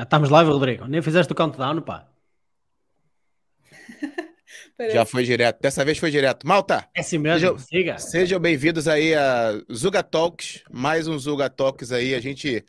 Ah, estamos live, Rodrigo. Nem fizeste o countdown, pá. Já foi direto. Dessa vez foi direto. Malta! É assim mesmo, sejam, siga. Sejam bem-vindos aí a Zuga Talks, mais um Zuga Talks aí. A gente,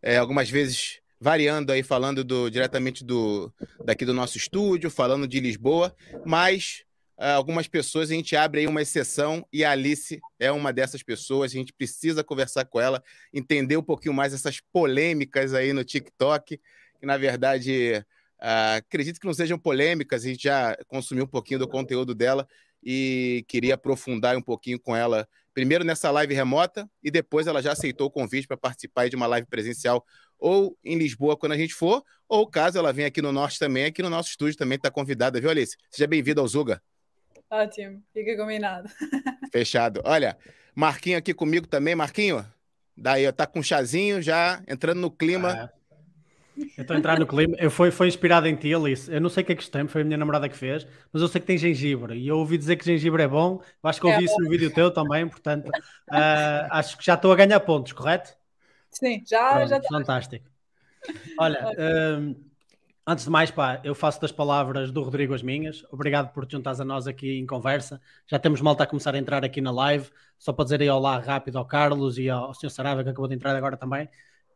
é, algumas vezes, variando aí, falando do, diretamente do, daqui do nosso estúdio, falando de Lisboa, mas algumas pessoas a gente abre aí uma exceção e a Alice é uma dessas pessoas. A gente precisa conversar com ela, entender um pouquinho mais essas polêmicas aí no TikTok, que na verdade Uh, acredito que não sejam polêmicas, a gente já consumiu um pouquinho do conteúdo dela e queria aprofundar um pouquinho com ela, primeiro nessa live remota e depois ela já aceitou o convite para participar de uma live presencial ou em Lisboa quando a gente for, ou caso ela venha aqui no Norte também, aqui no nosso estúdio também está convidada, viu, Alice? Seja bem-vinda ao Zuga. Ótimo, fica combinado. Fechado. Olha, Marquinho aqui comigo também, Marquinho, daí tá com um chazinho já, entrando no clima. Ah eu estou a entrar no clima. Eu foi, foi inspirado em ti, Alice. Eu não sei o que é que isto tem, foi a minha namorada que fez, mas eu sei que tem gengibre. E eu ouvi dizer que gengibre é bom. Eu acho que ouvi é isso no vídeo teu também, portanto, uh, acho que já estou a ganhar pontos, correto? Sim, já, Pronto, já Fantástico. Olha, uh, antes de mais, pá, eu faço das palavras do Rodrigo as minhas. Obrigado por te juntares a nós aqui em conversa. Já temos malta a começar a entrar aqui na live. Só para dizer aí olá rápido ao Carlos e ao, Sr. Sarava, que acabou de entrar agora também.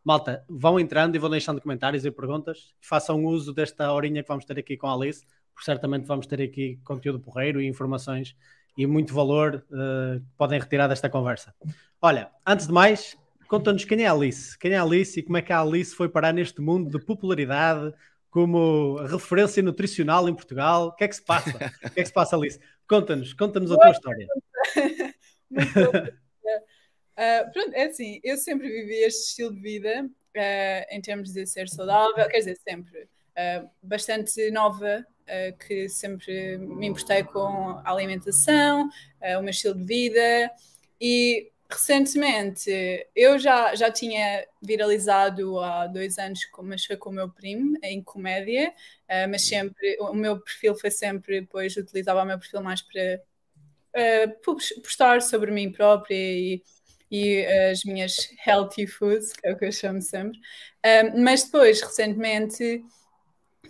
Malta, vão entrando e vão deixando comentários e perguntas. Façam uso desta horinha que vamos ter aqui com a Alice, porque certamente vamos ter aqui conteúdo porreiro e informações e muito valor uh, que podem retirar desta conversa. Olha, antes de mais, conta-nos quem é a Alice. Quem é a Alice e como é que a Alice foi parar neste mundo de popularidade como referência nutricional em Portugal. O que é que se passa? O que é que se passa, Alice? Conta-nos, conta-nos a tua história. Uh, pronto, é assim, eu sempre vivi este estilo de vida uh, em termos de ser saudável, quer dizer, sempre. Uh, bastante nova, que sempre me importei com a alimentação, o meu estilo de vida e recentemente eu já, já tinha viralizado há dois anos, mas foi com o meu primo em comédia, mas sempre o meu perfil foi sempre, depois utilizava o meu perfil mais para postar sobre mim própria e e as minhas healthy foods, que é o que eu chamo sempre. Mas depois, recentemente,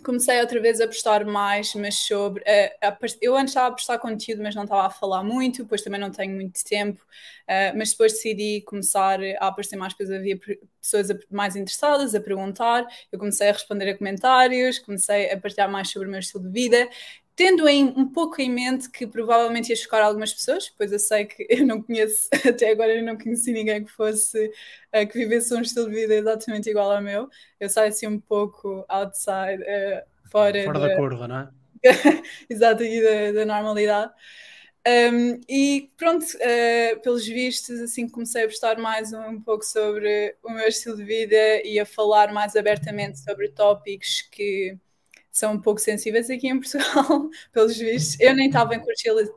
comecei outra vez a postar mais, mas sobre. Uh, a, eu antes estava a postar conteúdo, mas não estava a falar muito, depois também não tenho muito tempo, uh, mas depois decidi começar a aparecer mais coisas, havia pessoas mais interessadas a perguntar, eu comecei a responder a comentários, comecei a partilhar mais sobre o meu estilo de vida tendo em, um pouco em mente que provavelmente ia chocar algumas pessoas, pois eu sei que eu não conheço, até agora eu não conheci ninguém que fosse, uh, que vivesse um estilo de vida exatamente igual ao meu. Eu saio assim um pouco outside, uh, fora, fora da, da, curva, não é? Exato, da, da normalidade. Um, e pronto, uh, pelos vistos, assim comecei a postar mais um, um, pouco sobre o meu estilo de vida e a falar mais abertamente sobre tópicos que são um pouco sensíveis aqui em Portugal, pelos vistos. Eu nem estava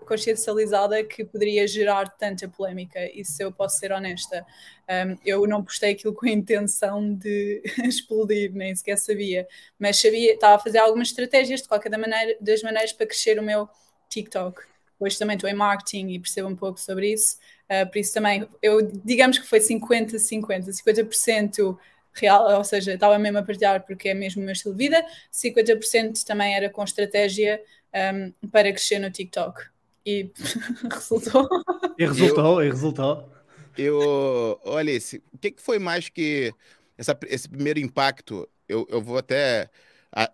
consciencializada que poderia gerar tanta polémica, isso eu posso ser honesta. Um, eu não postei aquilo com a intenção de explodir, nem sequer sabia, mas sabia, estava a fazer algumas estratégias de qualquer maneira, das maneiras para crescer o meu TikTok. Hoje também estou em marketing e percebo um pouco sobre isso, uh, por isso também, eu digamos que foi 50-50, 50%, real, ou seja, estava mesmo a partilhar porque é mesmo o meu estilo de vida, 50% também era com estratégia um, para crescer no TikTok. E resultou. E resultou, eu, e resultou. Eu, olha, esse, o que, que foi mais que essa, esse primeiro impacto? Eu, eu vou até.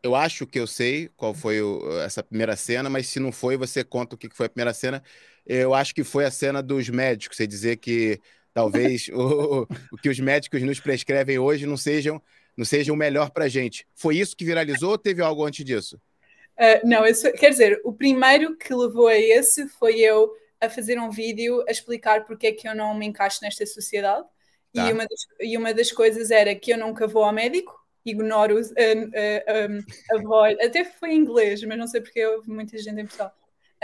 Eu acho que eu sei qual foi o, essa primeira cena, mas se não foi, você conta o que foi a primeira cena. Eu acho que foi a cena dos médicos, você dizer que Talvez o, o que os médicos nos prescrevem hoje não sejam não seja o melhor para a gente. Foi isso que viralizou ou teve algo antes disso? Uh, não, quer dizer, o primeiro que levou a esse foi eu a fazer um vídeo a explicar porque é que eu não me encaixo nesta sociedade. Tá. E, uma das, e uma das coisas era que eu nunca vou ao médico, ignoro, uh, uh, um, avoid, até foi em inglês, mas não sei porque houve muita gente em Portugal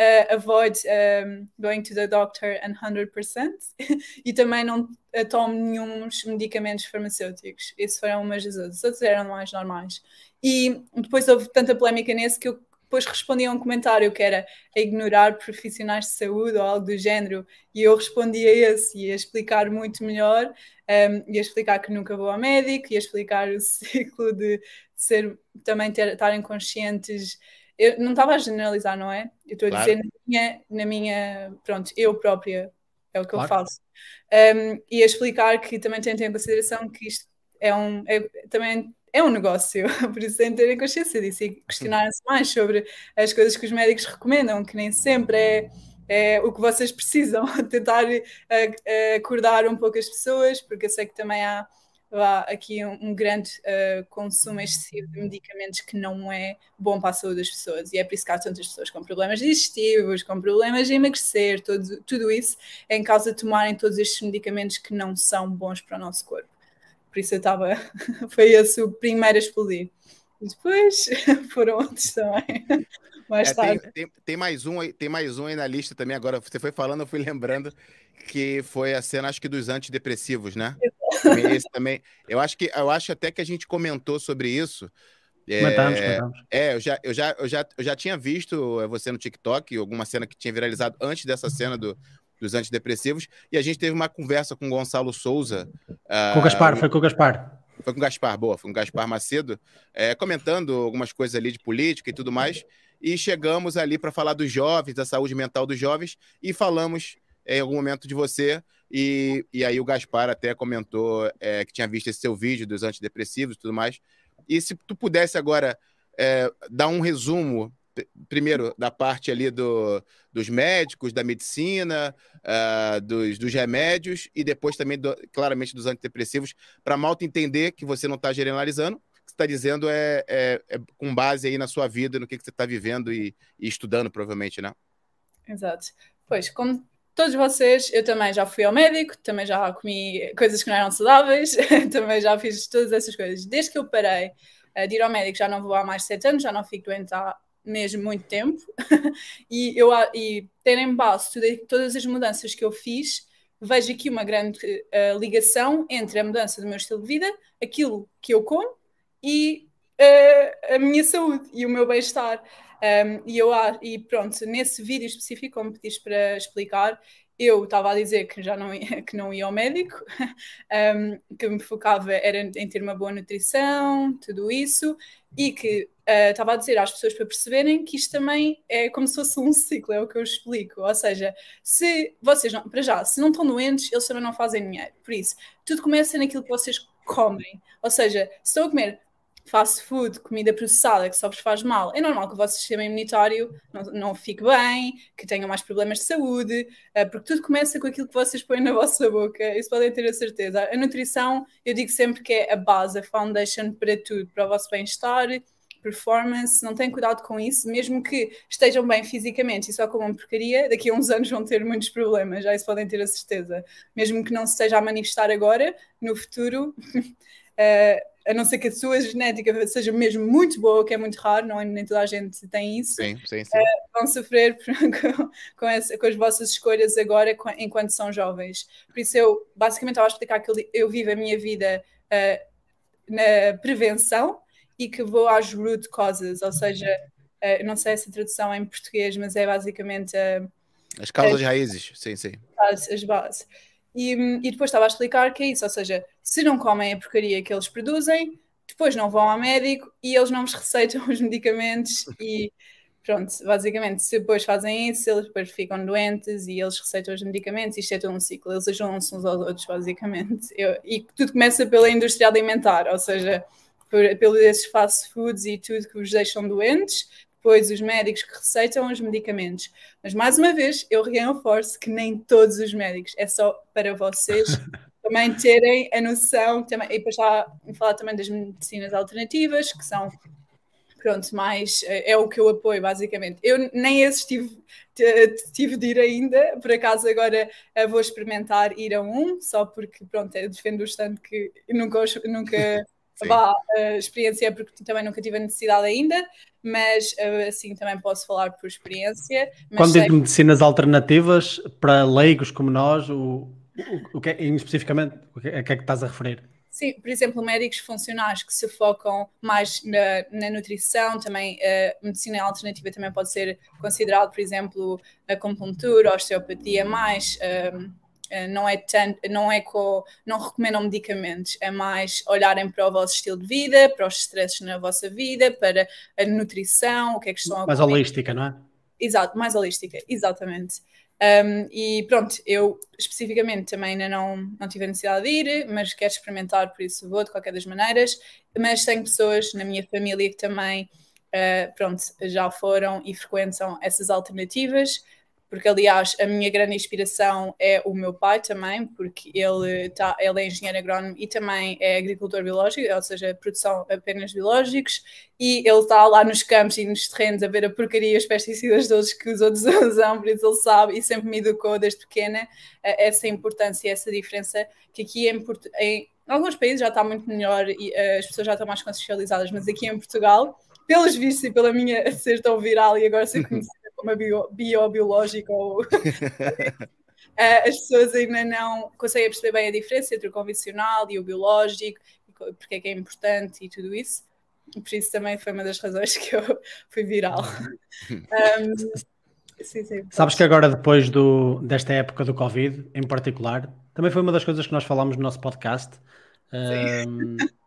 uh, avoid um, going to the doctor 100% e também não tomo nenhum medicamentos farmacêuticos. Esses foram umas das outras. Os outros eram mais normais. E depois houve tanta polémica nesse que eu depois respondi a um comentário que era a ignorar profissionais de saúde ou algo do género, e eu respondi a esse, ia explicar muito melhor, um, ia explicar que nunca vou ao médico, ia explicar o ciclo de ser, também estarem conscientes. Eu não estava a generalizar, não é? Eu estou claro. a dizer na minha, na minha, pronto, eu própria, é o que claro. eu faço. Um, e a explicar que também tem em consideração que isto é um, é, também é um negócio, por isso tem que terem consciência disso e questionarem-se mais sobre as coisas que os médicos recomendam, que nem sempre é, é o que vocês precisam, tentar uh, acordar um pouco as pessoas, porque eu sei que também há, há aqui um, um grande uh, consumo excessivo de medicamentos que não é bom para a saúde das pessoas, e é por isso que há tantas pessoas com problemas digestivos, com problemas de emagrecer, todo, tudo isso é em causa de tomarem todos estes medicamentos que não são bons para o nosso corpo. Por isso eu estava. Foi esse o primeiro a explodir. Depois foram outros também. Mais é, tarde. Tem, tem, tem, mais um aí, tem mais um aí na lista também. Agora, você foi falando, eu fui lembrando que foi a cena, acho que dos antidepressivos, né? Esse também. Eu acho que eu acho até que a gente comentou sobre isso. É, comentamos, comentamos. É, eu já, eu, já, eu, já, eu já tinha visto você no TikTok, alguma cena que tinha viralizado antes dessa cena do, dos antidepressivos, e a gente teve uma conversa com o Gonçalo Souza. Com o Gaspar, uh, foi com o Gaspar. Foi com o Gaspar, boa, foi com o Gaspar Macedo, é, comentando algumas coisas ali de política e tudo mais, e chegamos ali para falar dos jovens, da saúde mental dos jovens, e falamos em algum momento de você, e, e aí o Gaspar até comentou é, que tinha visto esse seu vídeo dos antidepressivos e tudo mais, e se tu pudesse agora é, dar um resumo primeiro, da parte ali do, dos médicos, da medicina, uh, dos, dos, remédios e depois também, do, claramente, dos antidepressivos, para malta entender que você não está generalizando, que você está dizendo é, é, é, com base aí na sua vida, no que, que você está vivendo e, e, estudando, provavelmente, né? Exato. Pois, como todos vocês, eu também já fui ao médico, também já comi coisas que não eram saudáveis, também já fiz todas essas coisas. Desde que eu parei uh, de ir ao médico, já não vou há mais de sete anos, já não fico doente há mesmo muito tempo. E eu e ter em base todas as mudanças que eu fiz vejo aqui uma grande uh, ligação entre a mudança do meu estilo de vida aquilo que eu como e uh, a minha saúde e o meu bem-estar um, e eu e pronto nesse vídeo específico como pediste para explicar eu estava a dizer que já não ia, que não ia ao médico, um, que me focava era em ter uma boa nutrição, tudo isso, e que uh, estava a dizer às pessoas para perceberem que isto também é como se fosse um ciclo, é o que eu explico. Ou seja, se vocês não, para já, se não estão doentes, eles também não fazem dinheiro. Por isso, tudo começa naquilo que vocês comem. Ou seja, se estão a comer fast food, comida processada que só vos faz mal, é normal que o vosso sistema imunitário não, não fique bem, que tenham mais problemas de saúde, uh, porque tudo começa com aquilo que vocês põem na vossa boca, isso podem ter a certeza. A nutrição, eu digo sempre que é a base, a foundation para tudo, para o vosso bem-estar, performance, não têm cuidado com isso, mesmo que estejam bem fisicamente e só comam porcaria, daqui a uns anos vão ter muitos problemas, já isso podem ter a certeza. Mesmo que não se esteja a manifestar agora, no futuro, uh, a não ser que a sua genética seja mesmo muito boa, que é muito raro, não, é, nem toda a gente tem isso, sim, sim, sim. Uh, vão sofrer com, com, essa, com, as vossas escolhas agora enquanto são jovens. Por isso eu basicamente estava a explicar que eu, eu vivo a minha vida uh, na prevenção e que vou às root causes, ou seja, uh, não sei essa tradução é em português, mas é basicamente as causas raízes, sim, sim. As, as bases. E, e, depois estava a explicar que é isso, ou seja, se não comem a porcaria que eles produzem, depois não vão ao médico e eles não vos receitam os medicamentos e pronto, basicamente, se depois fazem isso, eles depois ficam doentes e eles receitam os medicamentos, isto é todo um ciclo, eles ajudam-se uns aos outros, basicamente. Eu, e tudo começa pela indústria alimentar, ou seja, por, pelos esses fast foods e tudo que vos deixam doentes, depois os médicos que receitam os medicamentos. Mas mais uma vez, eu reforço que nem todos os médicos, é só para vocês também terem a noção, também, e depois já falar também das medicinas alternativas, que são pronto, mais é, o que eu apoio basicamente. Eu nem esses tive, tive de ir ainda, por acaso agora eh, vou experimentar ir a um, só porque pronto, eu defendo bastante que nunca, nunca vá a experiência porque também nunca tive a necessidade ainda, mas eh, assim também posso falar por experiência. Quando digo medicinas alternativas, para leigos como nós, o, o, o que é, especificamente, o que é, que é que estás a referir? Sim, por exemplo, médicos funcionais que se focam mais na, na nutrição, também a eh, medicina alternativa também pode ser considerado, por exemplo, a acupuntura, a osteopatia, mais um, uh, não é tanto, não é co, não recomendam medicamentos, é mais olharem para o vosso estilo de vida, para os stresses na vossa vida, para a nutrição, o que é que estão a Mais holística, não é? Exato, mais holística, exatamente. Um, e pronto, eu especificamente também ainda não, não tive a necessidade de ir, mas quero experimentar, por isso vou de qualquer das maneiras. Mas tenho pessoas na minha família que também uh, pronto, já foram e frequentam essas alternativas porque aliás a minha grande inspiração é o meu pai também, porque ele, tá, ele é engenheiro agrónomo e também é agricultor biológico, ou seja, produção apenas biológicos, e ele está lá nos campos e nos terrenos a ver a porcaria, os pesticidas todos que os outros usam, por isso ele sabe e sempre me educou desde pequena essa importância essa diferença que aqui é em, em alguns países já está muito melhor e eh, as pessoas já estão mais consciencializadas, mas aqui em Portugal pelos vistos e pela minha ser tão viral e agora ser conhecida como a bio, biobiológica ou eh, as pessoas ainda não conseguem perceber bem a diferença entre o convencional e o biológico, porque é que é importante e tudo isso. Por isso também foi uma das razões que eu fui viral. um, sim, sim, Sabes que agora, depois do, desta época do Covid, em particular, também foi uma das coisas que nós falámos no nosso podcast. Um,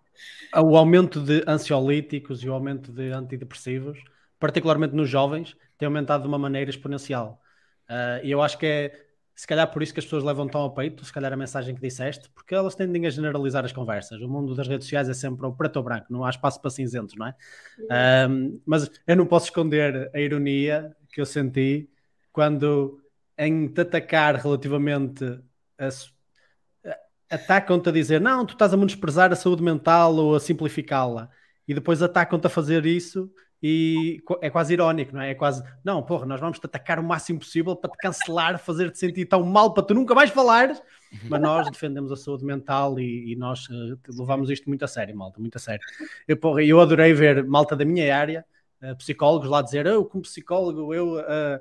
o aumento de ansiolíticos e o aumento de antidepressivos, particularmente nos jovens, tem aumentado de uma maneira exponencial. Uh, e eu acho que é, se calhar, por isso que as pessoas levam tão ao peito, se calhar a mensagem que disseste, porque elas tendem a generalizar as conversas. O mundo das redes sociais é sempre o preto ou branco, não há espaço para cinzentos, não é? Uh, mas eu não posso esconder a ironia que eu senti quando, em te atacar relativamente a atacam-te a dizer não, tu estás a menosprezar a saúde mental ou a simplificá-la e depois atacam-te a fazer isso e é quase irónico, não é? É quase, não, porra, nós vamos te atacar o máximo possível para te cancelar, fazer-te sentir tão mal para tu nunca mais falares, mas nós defendemos a saúde mental e, e nós uh, levamos isto muito a sério, malta, muito a sério. Eu, porra, eu adorei ver malta da minha área, uh, psicólogos lá dizer, eu como psicólogo, eu... Uh,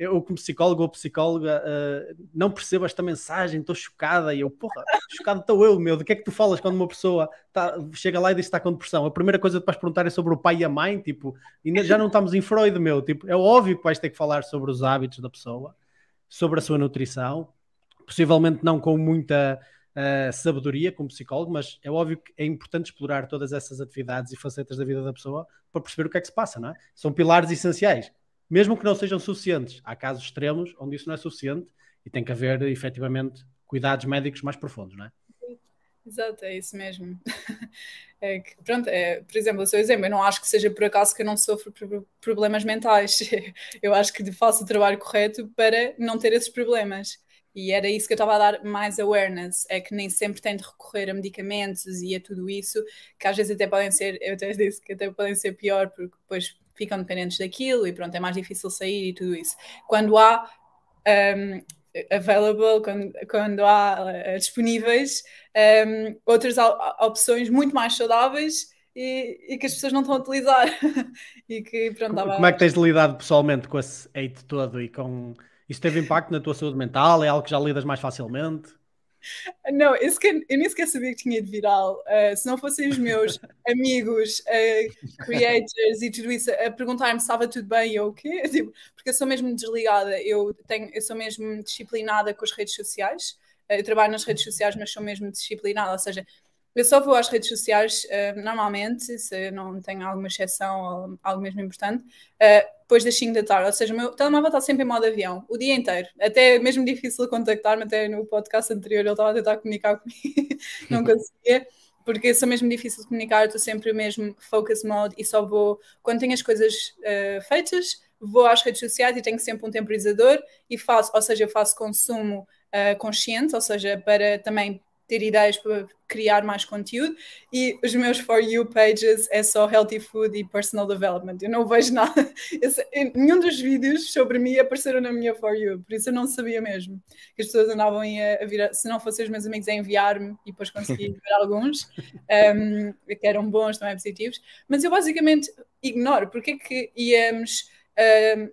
eu, como psicólogo ou psicóloga, uh, não percebo esta mensagem, estou chocada. E eu, porra, chocado estou eu, meu. De que é que tu falas quando uma pessoa tá, chega lá e diz que está com depressão? A primeira coisa que vais perguntar é sobre o pai e a mãe, tipo, e já não estamos em Freud, meu. Tipo, é óbvio que vais ter que falar sobre os hábitos da pessoa, sobre a sua nutrição, possivelmente não com muita. Uh, sabedoria como psicólogo, mas é óbvio que é importante explorar todas essas atividades e facetas da vida da pessoa para perceber o que é que se passa, não é? São pilares essenciais mesmo que não sejam suficientes. Há casos extremos onde isso não é suficiente e tem que haver efetivamente cuidados médicos mais profundos, não é? Exato, é isso mesmo. É que, pronto, é, por exemplo, o seu exemplo, eu não acho que seja por acaso que eu não sofro problemas mentais. Eu acho que faço o trabalho correto para não ter esses problemas. E era isso que eu estava a dar mais awareness, é que nem sempre tem de recorrer a medicamentos e a tudo isso, que às vezes até podem ser, eu até disse que até podem ser pior, porque depois ficam dependentes daquilo e pronto, é mais difícil sair e tudo isso. Quando há um, available, quando, quando há uh, disponíveis um, outras opções muito mais saudáveis e, e, que as pessoas não estão a utilizar. e que, pronto, como, como é que tens lidado pessoalmente com esse hate todo e com... Isso teve impacto na tua saúde mental? É algo que já lidas mais facilmente? Não, esse eu nem sequer sabia que tinha ido viral. Uh, se não fossem os meus amigos, uh, creators e tudo isso a perguntar-me se estava tudo bem ou o quê, tipo, porque eu sou mesmo desligada, eu, tenho, eu sou mesmo disciplinada com as redes sociais. Uh, eu trabalho nas redes sociais, mas sou mesmo disciplinada, ou seja, eu só vou às redes sociais uh, normalmente, se não tenho alguma exceção ou algo mesmo importante, uh, depois das 5 da tarde. Ou seja, o meu telemóvel está sempre em modo avião, o dia inteiro. Até é mesmo difícil contactar-me, até no podcast anterior ele estava a tentar comunicar comigo, não conseguia, porque sou mesmo difícil de comunicar, estou sempre mesmo focus mode e só vou, quando tenho as coisas uh, feitas, vou às redes sociais e tenho sempre um temporizador e faço, ou seja, eu faço consumo consciente, ou seja, para também ter ideias para criar mais conteúdo e os meus For You pages é só healthy food e personal development. Eu não vejo nada, nenhum dos vídeos sobre mim apareceram na minha For You, por isso eu não sabia mesmo que as pessoas andavam a, a vir, se não fossem os meus amigos a enviar-me e depois consegui ver alguns um, que eram bons, também positivos, mas eu basicamente ignoro porque é que íamos um,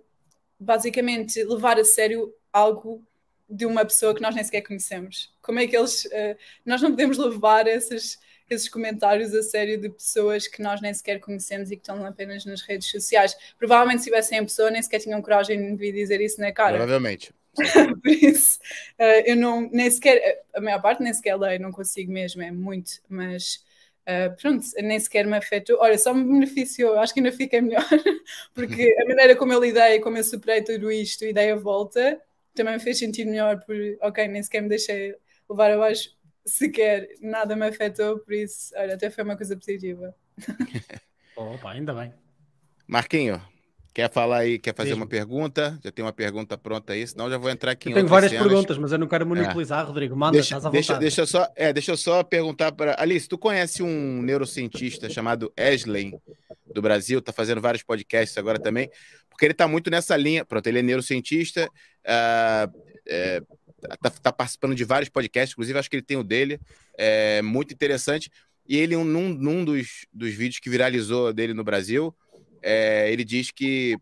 basicamente levar a sério algo de uma pessoa que nós nem sequer conhecemos? Como é que eles. Uh, nós não podemos levar esses, esses comentários a sério de pessoas que nós nem sequer conhecemos e que estão apenas nas redes sociais. Provavelmente, se tivessem a pessoa, nem sequer tinham coragem de dizer isso na cara. Provavelmente. Por isso, uh, eu não, nem sequer, a maior parte nem sequer leio, não consigo mesmo, é muito, mas Uh, pronto, nem sequer me afetou. Olha, só me beneficiou, acho que ainda fiquei melhor, porque a maneira como eu lidei, como eu superei tudo isto e dei a volta, também me fez sentir melhor, por ok, nem sequer me deixei levar abaixo, sequer nada me afetou, por isso, olha, até foi uma coisa positiva. Opa, ainda bem. Marquinho, Quer falar aí, quer fazer Sim. uma pergunta? Já tem uma pergunta pronta aí, senão já vou entrar aqui eu em Tenho várias cenas. perguntas, mas eu não quero monopolizar, é. Rodrigo. Manda, deixa, estás à deixa, vontade. Deixa eu só, é, deixa eu só perguntar para Alice, tu conhece um neurocientista chamado Ashley do Brasil, tá fazendo vários podcasts agora também, porque ele tá muito nessa linha. Pronto, ele é neurocientista, uh, é, tá, tá, participando de vários podcasts, inclusive acho que ele tem o dele, é muito interessante. E ele, num, num dos, dos vídeos que viralizou dele no Brasil, é, ele diz que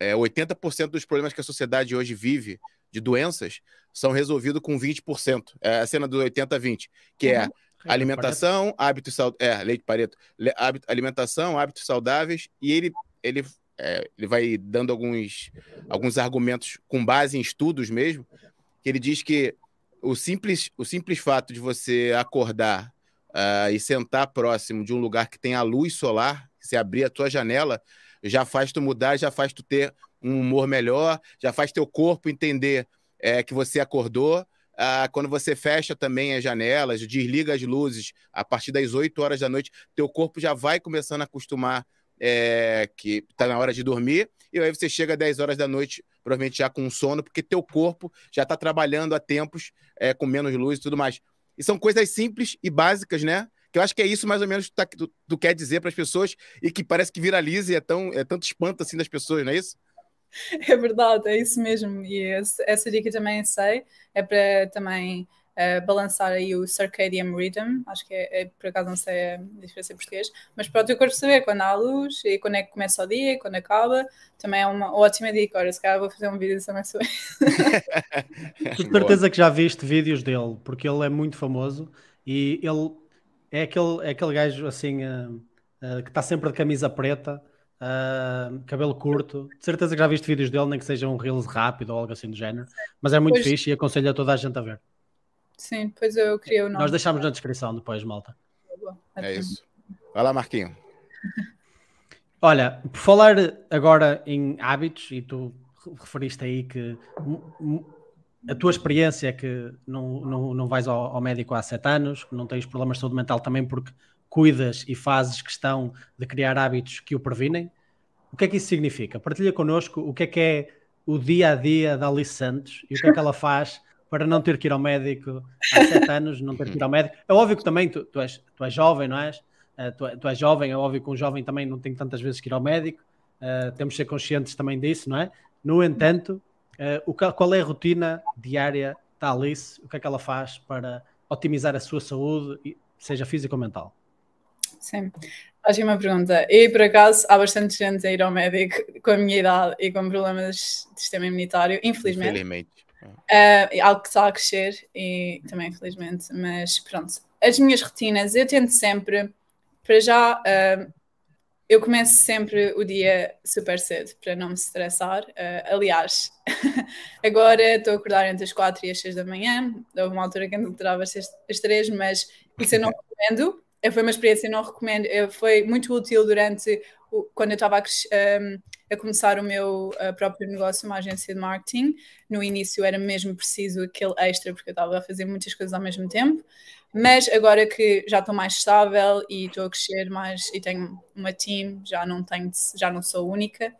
é, 80% dos problemas que a sociedade hoje vive de doenças são resolvidos com 20%. É a cena do 80-20, que é uhum. alimentação, hábitos saudáveis. É, leite pareto. Alimentação, hábitos saudáveis, e ele, ele, é, ele vai dando alguns, alguns argumentos com base em estudos mesmo, que ele diz que o simples, o simples fato de você acordar uh, e sentar próximo de um lugar que tem a luz solar, se abrir a tua janela, já faz tu mudar, já faz tu ter um humor melhor, já faz teu corpo entender é, que você acordou. Ah, quando você fecha também as janelas, desliga as luzes a partir das 8 horas da noite, teu corpo já vai começando a acostumar é, que está na hora de dormir, e aí você chega às 10 horas da noite, provavelmente já com sono, porque teu corpo já está trabalhando há tempos é, com menos luz e tudo mais. E são coisas simples e básicas, né? que eu acho que é isso mais ou menos que tu, tá, tu, quer dizer para as pessoas e que parece que viraliza e é, tão, é tanto espanto assim das pessoas, não é isso? É verdade, é isso mesmo. E essa dica também sei, é para também uh, balançar aí o circadian rhythm, acho que é, é, por acaso não sei a diferença em português, mas para o teu corpo saber quando há luz e quando é que começa o dia, quando acaba, também é uma ótima dica. Ora, se calhar vou fazer um vídeo também sobre isso. Com certeza que já viste vídeos dele, porque ele é muito famoso e ele é aquele, é aquele gajo assim uh, uh, que está sempre de camisa preta, uh, cabelo curto. De certeza que já viste vídeos dele, nem que seja um Reels rápido ou algo assim do género. Mas é muito pois... fixe e aconselho a toda a gente a ver. Sim, depois eu criei o nome. Nós deixamos na descrição depois, malta. É isso. Vai lá, Marquinho. Olha, por falar agora em hábitos, e tu referiste aí que a tua experiência é que não, não, não vais ao, ao, médico há sete anos, não tens problemas de saúde mental também porque cuidas e fazes questão de criar hábitos que o previnem. O que é que isso significa? Partilha connosco o que é que é o dia a dia da Alice Santos e o que é que ela faz para não ter que ir ao médico há sete anos, não ter que ir ao médico. É óbvio que também tu, tu, és, tu és jovem, não és? Uh, tu, tu, és jovem, é óbvio que um jovem também não tem tantas vezes que ir ao médico, uh, temos de ser conscientes também disso, não é? No entanto, Uh, o, qual é a rotina diária da Alice? O que é que ela faz para otimizar a sua saúde, seja física ou mental? Sim, ótima pergunta. E por acaso há bastante gente a ir ao médico com a minha idade e com problemas de sistema imunitário, infelizmente. Infelizmente. Uh, algo que está a crescer e também infelizmente, mas pronto. As minhas rotinas, eu tento sempre, para já, uh, eu começo sempre o dia super cedo para não me estressar. Uh, aliás, agora estou a acordar entre as 4 e as 6 da manhã. Houve uma altura que ainda acordava às 3, mas isso eu não recomendo. Foi uma experiência que não recomendo. Foi muito útil durante quando eu estava a, um, a, começar o meu uh, próprio negócio, uma agência de marketing. No início era mesmo preciso aquele extra, porque eu estava a fazer muitas coisas ao mesmo tempo. Mas agora que já estou mais estável e estou a crescer mais e tenho uma team, já não tenho, já não sou única,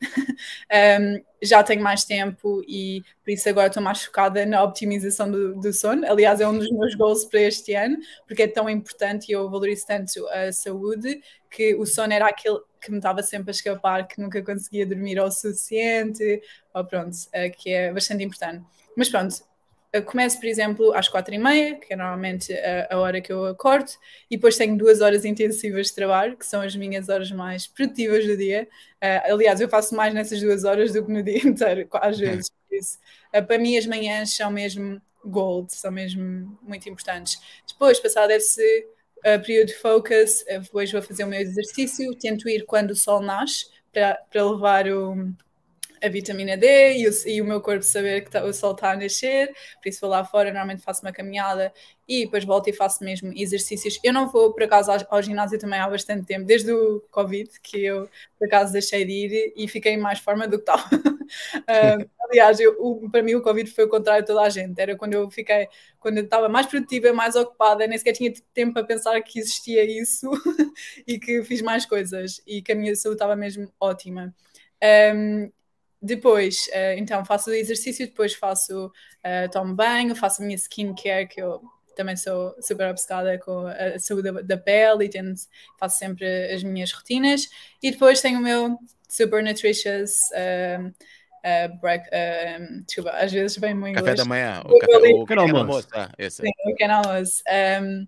um, já tenho mais tempo e por isso agora estou mais focada na optimização do, do, sono. Aliás, é um dos meus goals para este ano, porque é tão importante e eu valorizo tanto a saúde que o sono era aquele que me estava sempre a escapar, que nunca conseguia dormir o suficiente, ou pronto, uh, que é bastante importante. Mas pronto, começo, por exemplo, às quatro e meia, que é normalmente a, a, hora que eu acordo, e depois tenho duas horas intensivas de trabalho, que são as minhas horas mais produtivas do dia. Uh, aliás, eu faço mais nessas duas horas do que no dia inteiro, às vezes. Por isso, uh, para mim, as manhãs são mesmo gold, são mesmo muito importantes. Depois, passado esse uh, período de focus, depois vou fazer o meu exercício, tento ir quando o sol nasce, para, para levar o a vitamina D e o, e o meu corpo saber que tá, o sol está a nascer, por isso vou lá fora, normalmente faço uma caminhada e depois volto e faço mesmo exercícios. Eu não vou, por acaso, ao, ao ginásio também há bastante tempo, desde o Covid, que eu, por acaso, deixei de ir e fiquei em mais forma do que estava. uh, aliás, eu, o, para mim o Covid foi o contrário de toda a gente, era quando eu fiquei, quando eu estava mais produtiva, mais ocupada, nem sequer tinha tempo para pensar que existia isso e que fiz mais coisas e que a minha saúde estava mesmo ótima. Um, depois, uh, então, faço exercício, depois faço, uh, tomo banho, faço a minha skincare, que eu também sou super obcecada com a saúde da, da pele e tento, faço sempre as minhas rotinas. E depois tenho o meu super nutritious. Uh, uh, break, uh, desculpa, às vezes vem muito Café da manhã, o, café, o pequeno almoço. almoço. Ah, esse. Sim, o pequeno almoço. Um,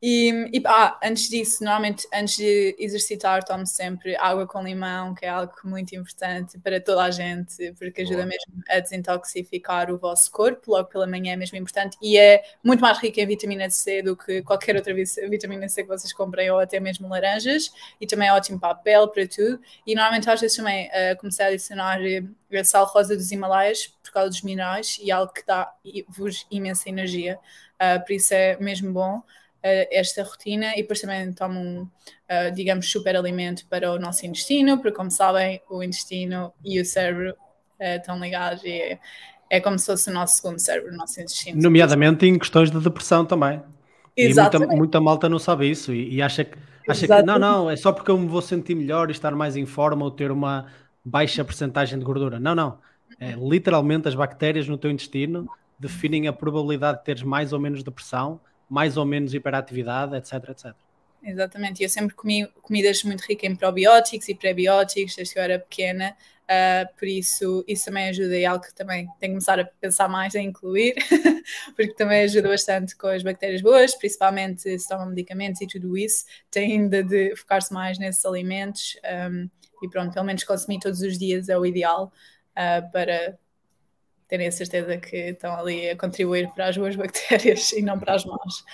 e, e ah, antes disso, normalmente antes de exercitar, tomo sempre água com limão, que é algo muito importante para toda a gente, porque ajuda Boa. mesmo a desintoxicar o vosso corpo. Logo pela manhã é mesmo importante e é muito mais rica em vitamina C do que qualquer outra vitamina C que vocês comprem ou até mesmo laranjas. E também é ótimo para a pele, para tudo. E normalmente às vezes também uh, comecei a adicionar a sal rosa dos Himalaias por causa dos minerais e algo que dá-vos imensa energia. Uh, por isso é mesmo bom esta rotina e depois também tomo um, uh, digamos, super alimento para o nosso intestino, porque como sabem, o intestino e o cérebro uh, estão ligados e é, é, como se fosse o nosso segundo cérebro, o nosso intestino. Nomeadamente em questões de depressão também. Exatamente. E muita, muita malta não sabe isso e, e acha, que, acha que não, não, é só porque eu me vou sentir melhor e estar mais em forma ou ter uma baixa percentagem de gordura. Não, não. É, literalmente as bactérias no teu intestino definem a probabilidade de teres mais ou menos depressão mais ou menos hiperatividade, etc, etc. Exatamente, eu sempre comi comidas muito ricas em probióticos e prebióticos desde que eu era pequena, uh, por isso isso também ajuda e é algo que também tenho que começar a pensar mais em incluir, porque também ajuda bastante com as bactérias boas, principalmente se tomam medicamentos e tudo isso, tem ainda de focar-se mais nesses alimentos um, e pronto, pelo menos consumir todos os dias é o ideal uh, para terem a certeza que estão ali a contribuir para as boas bactérias e não para as más.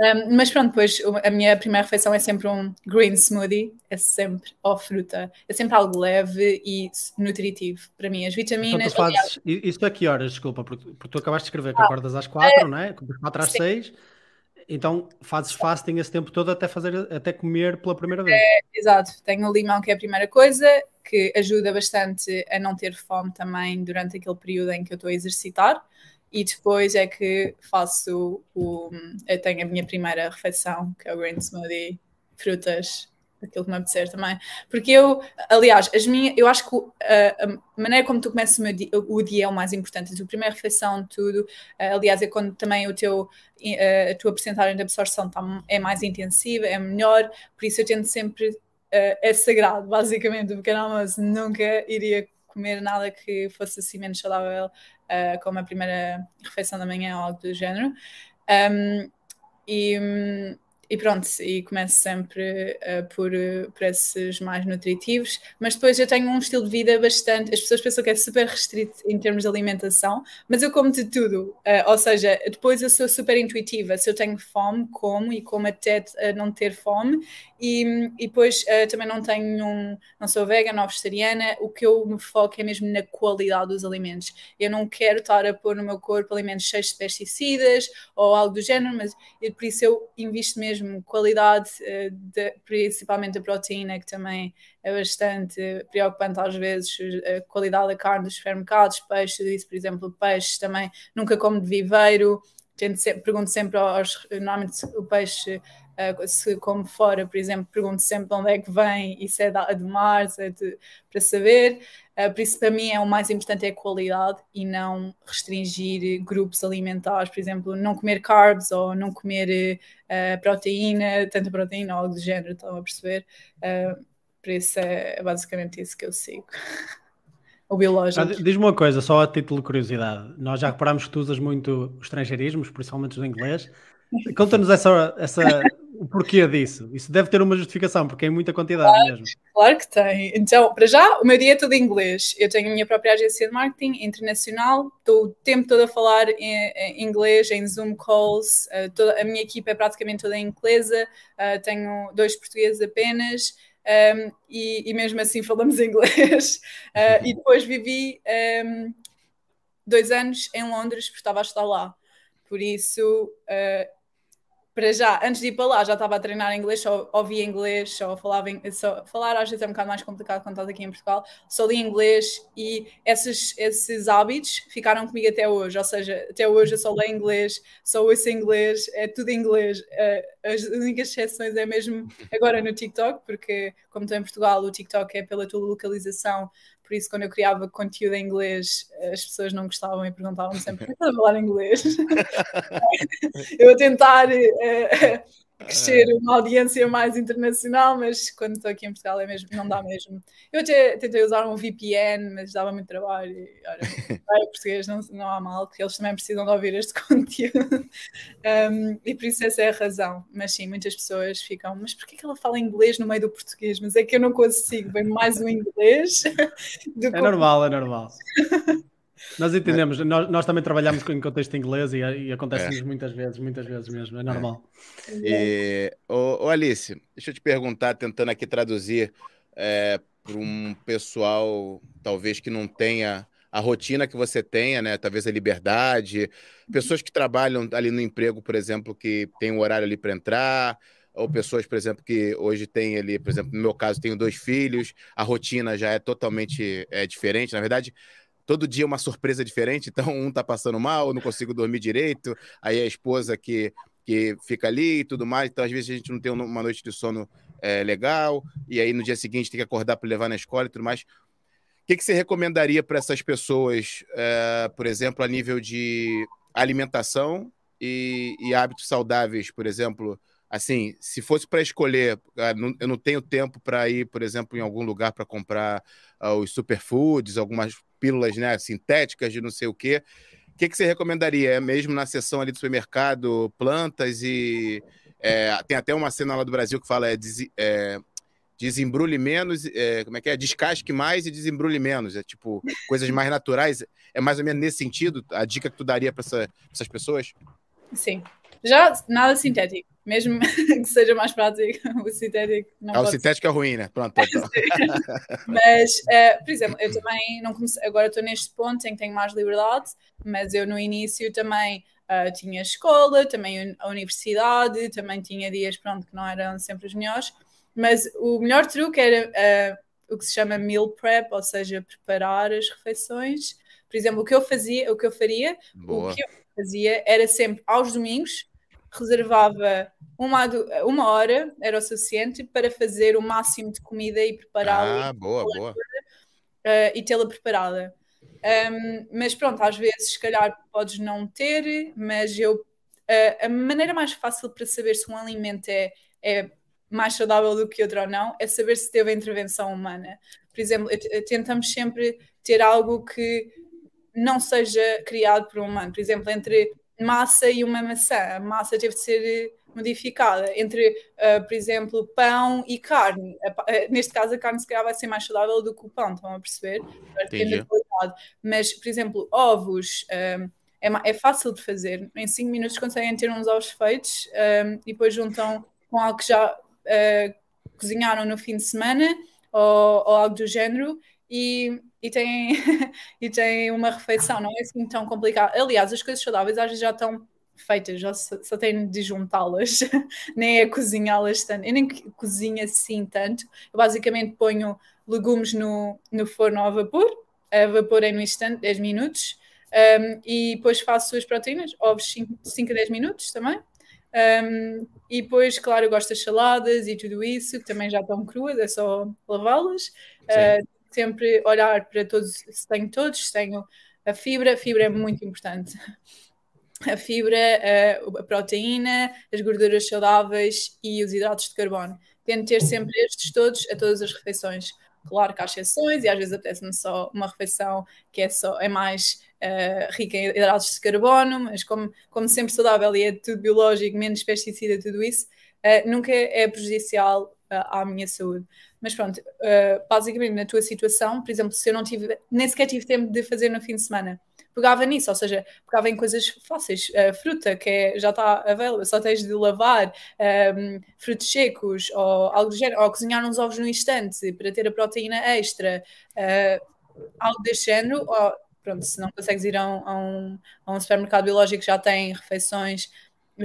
Um, mas pronto, depois a minha primeira refeição é sempre um green smoothie, é sempre, ou fruta, é sempre algo leve e nutritivo para mim. As vitaminas. Então, fazes, isso a que horas? Desculpa, porque, porque tu acabaste de escrever que ah, acordas às quatro, é, não é? Das quatro às sim. seis. Então fazes fasting esse tempo todo até fazer até comer pela primeira vez. É, exato, tenho o limão que é a primeira coisa, que ajuda bastante a não ter fome também durante aquele período em que eu estou a exercitar. E depois é que faço o. Eu tenho a minha primeira refeição, que é o green smoothie, frutas, aquilo que me apetecer também. Porque eu, aliás, as minhas, eu acho que a maneira como tu começas o, dia, o dia é o mais importante. A tua primeira refeição, tudo. Uh, aliás, é quando também o teu, uh, a tua porcentagem de absorção tá, é mais intensiva, é melhor. Por isso eu tento sempre uh, é sagrado, basicamente. O pequeno almoço nunca iria comer nada que fosse assim menos saudável, uh, como a primeira refeição da manhã ou algo do género. Um, e, e pronto, e começo sempre uh, por, por esses mais nutritivos, mas depois eu tenho um estilo de vida bastante. As pessoas pensam que é super restrito em termos de alimentação, mas eu como de tudo, uh, ou seja, depois eu sou super intuitiva. Se eu tenho fome, como e como até uh, não ter fome, e, e depois uh, também não tenho um, não sou vegana ou vegetariana, o que eu me foco é mesmo na qualidade dos alimentos. Eu não quero estar a pôr no meu corpo alimentos cheios de pesticidas ou algo do género, mas por isso eu invisto mesmo qualidade, uh, de, principalmente a proteína, que também é bastante preocupante às vezes, a qualidade da carne dos supermercados, peixe, por exemplo, peixe também, nunca como de viveiro, sempre, pergunto sempre aos, normalmente o peixe Uh, se como fora, por exemplo, pergunto sempre de onde é que vem e se é de mar, se é de, para saber. Uh, por isso, para mim, é o mais importante é a qualidade e não restringir grupos alimentares, por exemplo, não comer carbs ou não comer uh, proteína, tanta proteína ou algo do género, estão a perceber? por isso, é basicamente isso que eu sigo. o biológico. Ah, Diz-me uma coisa, só a título de curiosidade. Nós já reparámos que tu usas muito estrangeirismos, principalmente o inglês. Conta-nos essa, essa, o porquê disso. Isso deve ter uma justificação, porque é muita quantidade claro, mesmo. Claro que tem. Então, para já, o meu dia é todo em inglês. Eu tenho a minha própria agência de marketing internacional, estou o tempo todo a falar em, em inglês, em Zoom calls. Uh, toda, a minha equipa é praticamente toda em inglesa, uh, tenho dois portugueses apenas. um, e, e, mesmo assim falamos inglês. Uh, e depois vivi um, dois anos em Londres, porque estava a estar lá. Por isso, uh, para já, antes de ir para lá, já estava a treinar inglês, só ouvia inglês, só falava só, falar às vezes é um bocado mais complicado quando estás aqui em Portugal, só li inglês e esses, esses hábitos ficaram comigo até hoje, ou seja, até hoje eu só leio inglês, só ouço inglês, é tudo inglês. Uh, as únicas exceções é mesmo agora no TikTok, porque como estou em Portugal, o TikTok é pela tua localização, por isso quando eu criava conteúdo em inglês as pessoas não gostavam e perguntavam sempre por que a falar inglês? eu a tentar uh, crescer é. uma audiência mais internacional, mas quando estou aqui em Portugal é mesmo, não dá mesmo. Eu até tentei usar um VPN, mas dava muito trabalho. E, olha, português não, não há mal, porque eles também precisam de ouvir este conteúdo. Um, e por isso essa é a razão. Mas sim, muitas pessoas ficam, mas porquê que ela fala inglês no meio do português? Mas é que eu não consigo, bem mais o inglês. é normal, é normal. Nós entendemos, nós, nós também trabalhamos em contexto inglês e, e acontece-nos é. muitas vezes, muitas vezes mesmo, é normal. É. E, ô, ô Alice, deixa eu te perguntar, tentando aqui traduzir é, para um pessoal talvez que não tenha a rotina que você tenha, né? Talvez a liberdade, pessoas que trabalham ali no emprego, por exemplo, que tem um horário ali para entrar, ou pessoas, por exemplo, que hoje têm ali, por exemplo, no meu caso, tenho dois filhos, a rotina já é totalmente é, diferente. Na verdade, todo dia uma surpresa diferente, então um tá passando mal, não consigo dormir direito, aí a esposa que, que fica ali e tudo mais, então às vezes a gente não tem uma noite de sono é, legal, e aí no dia seguinte tem que acordar para levar na escola e tudo mais. O que, que você recomendaria para essas pessoas, é, por exemplo, a nível de alimentação e, e hábitos saudáveis, por exemplo? assim, se fosse para escolher, ah, eu não tenho tempo para ir, por exemplo, em algum lugar para comprar os superfoods, algumas pílulas né, sintéticas de não sei o quê. O que, que você recomendaria? É mesmo na seção ali do supermercado, plantas e. É, tem até uma cena lá do Brasil que fala é, des, é desembrulhe menos, é, como é que é? Descasque mais e desembrulhe menos. É tipo, coisas mais naturais. É mais ou menos nesse sentido a dica que tu daria para essa, essas pessoas? Sim. Já nada sintético, mesmo que seja mais prático, o sintético não ah, O sintético ser. é ruim, né? Pronto. Então. mas, uh, por exemplo, eu também não comecei, agora estou neste ponto em que tenho mais liberdade, mas eu no início também uh, tinha escola, também a universidade, também tinha dias, pronto, que não eram sempre os melhores, mas o melhor truque era uh, o que se chama meal prep, ou seja, preparar as refeições. Por exemplo, o que eu fazia, o que eu faria, Boa. o que eu fazia era sempre aos domingos reservava uma, uma hora, era o suficiente, para fazer o máximo de comida e prepará-la. Ah, boa, boa. Uh, e tê-la preparada. Um, mas pronto, às vezes, se calhar, podes não ter, mas eu. Uh, a maneira mais fácil para saber se um alimento é, é mais saudável do que outro ou não é saber se teve a intervenção humana. Por exemplo, tentamos sempre ter algo que não seja criado por um humano. Por exemplo, entre massa e uma maçã. A massa teve de ser modificada entre, uh, por exemplo, pão e carne. Uh, neste caso, a carne se calhar vai ser mais saudável do que o pão, estão a perceber? Mas, por exemplo, ovos. Uh, é, é, fácil de fazer. Em 5 minutos conseguem ter uns ovos feitos e depois juntam com algo que já cozinharam no fim de semana ou, ou algo do género e e têm, e têm uma refeição, não é assim tão complicado. Aliás, as coisas saudáveis às vezes já estão feitas, já só, só tenho de juntá-las, nem é cozinhá-las tanto. Eu nem cozinho assim tanto. Eu basicamente ponho legumes no, no forno a vapor, a vapor em um instante, 10 minutos, um, e depois faço as proteínas, ovos 5 a 10 minutos também. Um, e depois, claro, eu gosto das saladas e tudo isso, que também já estão cruas, é só lavá-las. Uh, sempre olhar para todos, se tenho todos, se tenho a fibra, a fibra é muito importante. A fibra, a, a proteína, as gorduras saudáveis e os hidratos de carbono. Tento ter sempre estes todos a todas as refeições. Claro que há exceções e às vezes apetece-me só uma refeição que é, só, é mais uh, rica em hidratos de carbono, mas como, como sempre saudável e é tudo biológico, menos pesticida, tudo isso, uh, nunca é prejudicial à minha saúde. Mas pronto, uh, basicamente na tua situação, por exemplo, se eu não tive, nem sequer tive tempo de fazer no fim de semana, pegava nisso, ou seja, pegava em coisas fáceis, uh, fruta que é, já está available, só tens de lavar, um, ehm, frutos secos ou algo do género, ou cozinhar uns ovos no instante para ter a proteína extra, uh, algo deste género, ou, pronto, se não consegues ir a um, a um, a um supermercado biológico já tem refeições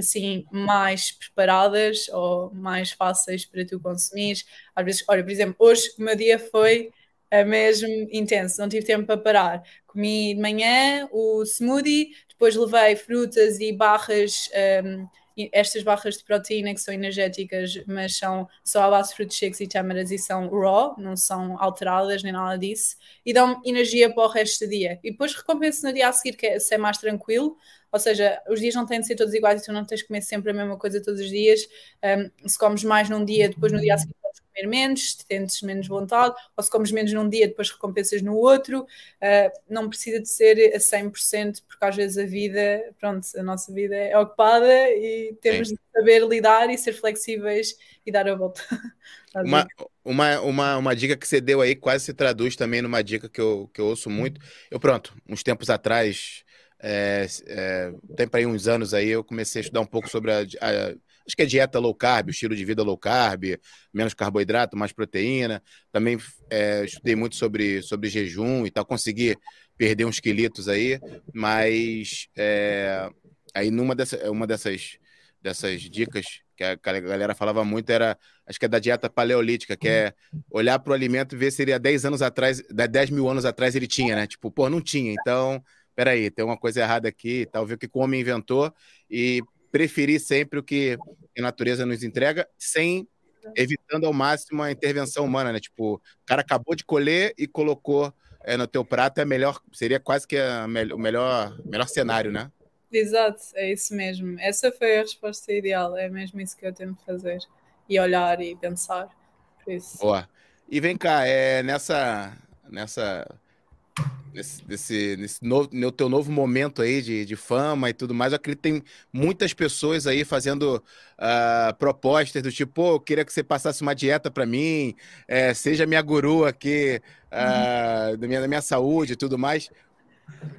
assim mais preparadas ou mais fáceis para tu consumir. Às vezes, olha, por exemplo, hoje o meu dia foi é mesmo intenso, não tive tempo para parar. Comi de manhã o smoothie, depois levei frutas e barras, um, estas barras de proteína que são energéticas, mas são só à base de frutos secos e tâmaras e são raw, não são alteradas nem nada disso, e dão energia para o resto do dia. E depois recompenso no dia a seguir, que é ser mais tranquilo, ou seja, os dias não têm de ser todos iguais e tu não tens de comer sempre a mesma coisa todos os dias. Um, se comes mais num dia, depois no dia a seguir comer menos, tentes menos vontade, ou se comes menos num dia, depois recompensas no outro. Uh, não precisa de ser a 100%, porque às vezes a vida, pronto, a nossa vida é ocupada e temos Sim. de saber lidar e ser flexíveis e dar a volta. uma, uma, uma, uma dica que você deu aí quase se traduz também numa dica que eu, que eu ouço muito. Eu, pronto, uns tempos atrás, é, é, tem para aí uns anos aí, eu comecei a estudar um pouco sobre a, a acho que é dieta low carb, estilo de vida low carb, menos carboidrato, mais proteína. Também é, estudei muito sobre, sobre jejum e tal, consegui perder uns quilitos aí, mas é, aí numa dessa, uma dessas, dessas dicas que a galera falava muito era, acho que é da dieta paleolítica, que é olhar para o alimento e ver se ele há 10 anos atrás, 10 mil anos atrás ele tinha, né? Tipo, pô, não tinha, então peraí, tem uma coisa errada aqui, tal, ver o que o homem inventou e preferir sempre o que a natureza nos entrega, sem evitando ao máximo a intervenção humana, né? Tipo, o cara acabou de colher e colocou é, no teu prato, é melhor, seria quase que a, o melhor, melhor cenário, né? Exato, é isso mesmo. Essa foi a resposta ideal, é mesmo isso que eu tenho que fazer. E olhar e pensar. Por isso. Boa. E vem cá, é nessa, nessa nesse, nesse, nesse novo, no teu novo momento aí de, de fama e tudo mais, eu acredito que tem muitas pessoas aí fazendo uh, propostas do tipo, pô, eu queria que você passasse uma dieta para mim, é, seja minha guru aqui uh, da, minha, da minha saúde e tudo mais.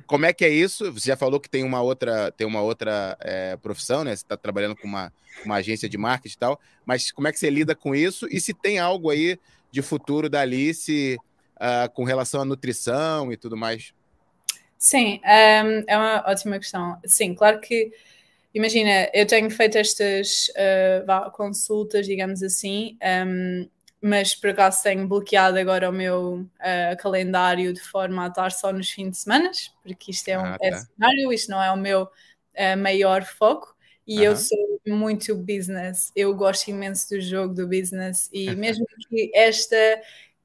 Como é que é isso? Você já falou que tem uma outra, tem uma outra é, profissão, né? Você está trabalhando com uma, uma agência de marketing e tal, mas como é que você lida com isso? E se tem algo aí de futuro da Alice uh, com relação à nutrição e tudo mais? Sim, um, é uma ótima questão. Sim, claro que, imagina, eu tenho feito estas uh, consultas, digamos assim, um, mas por acaso tenho bloqueado agora o meu uh, calendário de forma a estar só nos fins de semana, porque isto é um ah, é tá. é cenário, isto não é o meu uh, maior foco. E eu sou muito business, eu gosto imenso do jogo do business, e mesmo que esta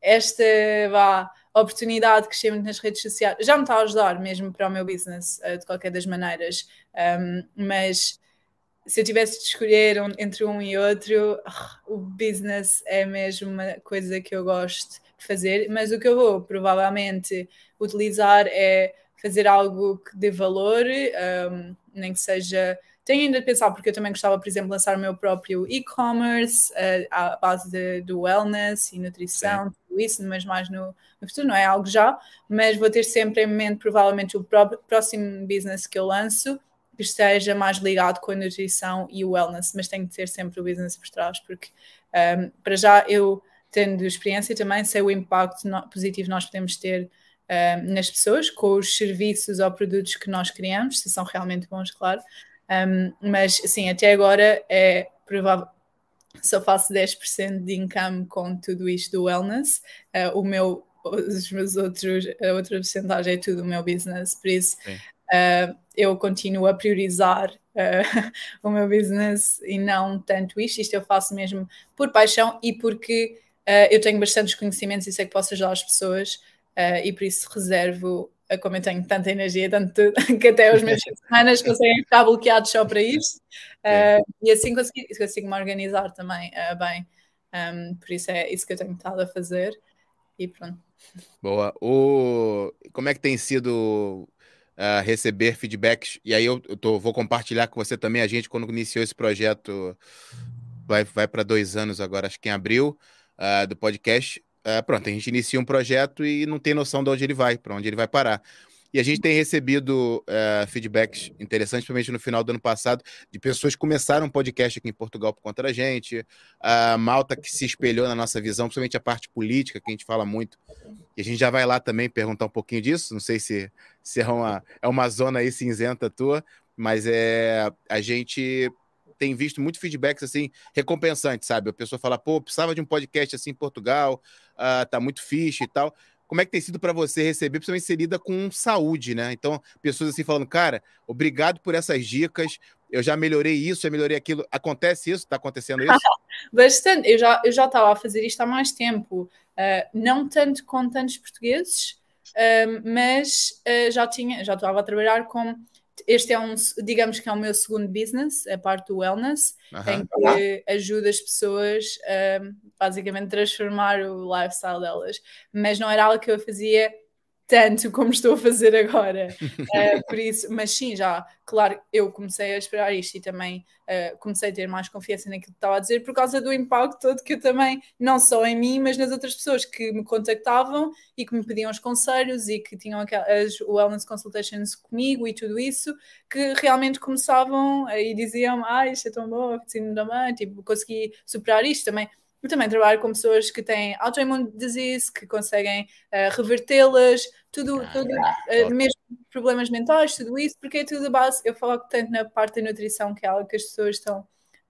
esta vá, oportunidade que chamo nas redes sociais já me está a ajudar mesmo para o meu business, uh, de qualquer das maneiras. Um, mas se eu tivesse de escolher um, entre um e outro, o business é mesmo uma coisa que eu gosto de fazer. Mas o que eu vou provavelmente utilizar é fazer algo que dê valor, um, nem que seja tenho ainda de pensar, porque eu também gostava, por exemplo, lançar o meu próprio e-commerce uh, à base de, do wellness e nutrição, Sim. Isso, mas mais no, no, futuro, não é algo já, mas vou ter sempre em mente, provavelmente, o próprio, próximo business que eu lanço que esteja mais ligado com a nutrição e o wellness, mas tem que ter sempre o business por trás, porque um, para já eu, tendo experiência também, sei o impacto positivo nós podemos ter um, nas pessoas com os serviços ou produtos que nós criamos, se são realmente bons, claro. Um, mas, assim, até agora é provável. Só faço 10% de income com tudo isto do wellness. Uh, o meu, os meus outros, a outra porcentagem é tudo o meu business, por isso uh, eu continuo a priorizar uh, o meu business e não tanto isto. Isto eu faço mesmo por paixão e porque eu tenho bastantes conhecimentos e sei que posso ajudar as pessoas e por isso reservo como eu tenho tanta energia, tanto que até os meus semanas conseguem ficar bloqueados só para isso. Uh, e assim consigo, consigo me organizar também uh, bem. Um, por isso é isso que eu tenho estado a fazer. E pronto. Boa. O... Como é que tem sido uh, receber feedbacks? E aí eu, eu tô, vou compartilhar com você também. A gente, quando iniciou esse projeto, vai, vai para dois anos agora, acho que em abril, do podcast é, pronto, a gente inicia um projeto e não tem noção de onde ele vai, para onde ele vai parar. E a gente tem recebido uh, feedbacks interessantes, principalmente no final do ano passado, de pessoas que começaram um podcast aqui em Portugal por conta da gente, a Malta que se espelhou na nossa visão, principalmente a parte política, que a gente fala muito. E a gente já vai lá também perguntar um pouquinho disso. Não sei se, se é, uma, é uma zona aí cinzenta tua, mas é a gente tem visto muito feedbacks assim recompensantes, sabe? A pessoa fala, pô, precisava de um podcast assim em Portugal, uh, tá muito fixe e tal. Como é que tem sido para você receber, principalmente inserida com saúde, né? Então, pessoas assim falando, cara, obrigado por essas dicas, eu já melhorei isso, já melhorei aquilo. Acontece isso? Está acontecendo isso? Bastante. Eu já eu já estava a fazer isto há mais tempo. Uh, não tanto com tantos portugueses, uh, mas uh, já tinha, já estava a trabalhar com este é um, digamos que é o meu segundo business, a parte do wellness, em que ajuda as pessoas a basicamente transformar o lifestyle delas. Mas não era algo que eu fazia tanto como estou a fazer agora. Uh, por isso, mas sim, já, claro, eu comecei a esperar isto e também uh, comecei a ter mais confiança naquilo que estava a dizer por causa do impacto todo que eu também, não só em mim, mas nas outras pessoas que me contactavam e que me pediam os conselhos e que tinham as wellness consultations comigo e tudo isso, que realmente começavam e diziam, ah, isto é tão bom, sinto também, tipo, consegui superar isto também eu também trabalho com pessoas que têm autoimmune disease, que conseguem uh, revertê-las, tudo, ah, tudo uh, mesmo problemas mentais, tudo isso, porque é tudo a base. Eu falo tanto na parte da nutrição, que é algo que as pessoas estão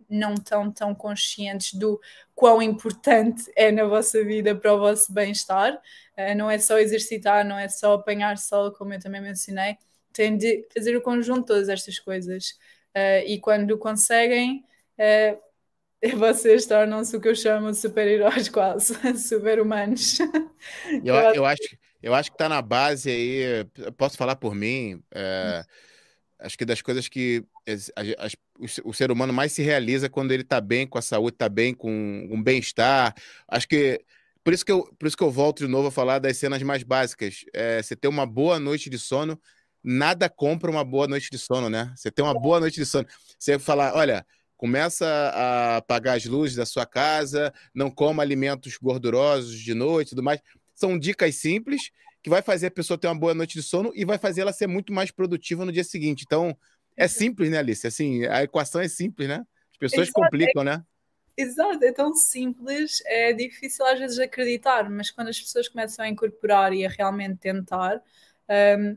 não estão tão conscientes do quão importante é na vossa vida para o vosso bem-estar. Uh, não é só exercitar, não é só apanhar sol, como eu também mencionei. Tem de fazer o conjunto de todas estas coisas. Uh, e quando conseguem, uh, vocês tornam-se o que eu chamo de super-heróis quase, super-humanos. Eu, eu, acho, eu acho que está na base aí, posso falar por mim, é, acho que das coisas que as, as, o, ser humano mais se realiza quando ele está bem com a saúde, está bem com um bem-estar. Acho que por isso que, eu, por isso que eu volto de novo a falar das cenas mais básicas. É, você ter uma boa noite de sono, nada compra uma boa noite de sono, né? Você ter uma boa noite de sono. Você falar, olha, Começa a apagar as luzes da sua casa, não coma alimentos gordurosos de noite e tudo mais. São dicas simples que vai fazer a pessoa ter uma boa noite de sono e vai fazer ela ser muito mais produtiva no dia seguinte. Então, é simples, né, Alice? Assim, a equação é simples, né? As pessoas Exato. complicam, né? Exato, é tão simples, é difícil às vezes acreditar, mas quando as pessoas começam a incorporar e a realmente tentar, um,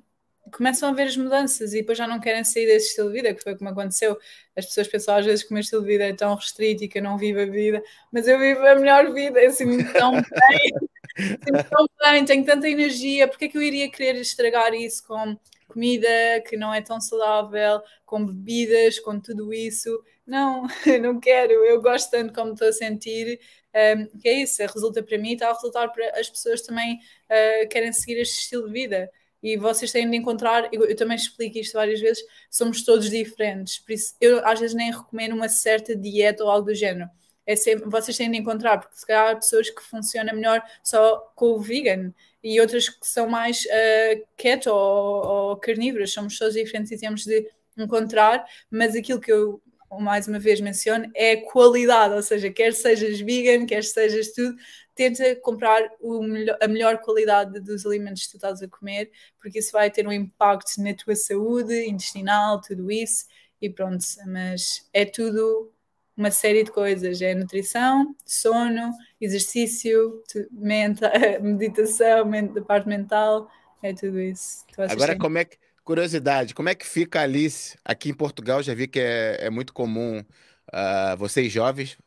começam a ver as mudanças e depois já não querem sair desse estilo de vida, que foi como aconteceu. As pessoas pensam às vezes que o meu estilo de vida é tão restrito e que eu não vivo a vida, mas eu vivo a melhor vida, assim, tão bem, assim, tão bem, tenho tanta energia, porque é que eu iria querer estragar isso com comida que não é tão saudável, com bebidas, com tudo isso? Não, eu não quero, eu gosto tanto como estou a sentir. Um, que é isso, resulta para mim, está a resultar para as pessoas também uh, querem seguir este estilo de vida e vocês têm de encontrar, eu, eu, também explico isto várias vezes, somos todos diferentes, por isso eu às vezes nem recomendo uma certa dieta ou algo do género. É sempre, vocês têm de encontrar, porque se calhar há pessoas que funcionam melhor só com o vegan e outras que são mais uh, keto ou, ou carnívoras, somos todos diferentes e temos de encontrar, mas aquilo que eu mais uma vez menciono, é qualidade, ou seja, quer sejas vegan, quer sejas tudo, tenta comprar melhor, a melhor qualidade dos alimentos que tu estás a comer, porque isso vai ter um impacto na tua saúde intestinal, tudo isso, e pronto, mas é tudo uma série de coisas, é nutrição, sono, exercício, menta, meditação, parte mental, é tudo isso. Agora, como é que, curiosidade, como é que fica a Alice aqui em Portugal? Já vi que é, é muito comum uh, vocês jovens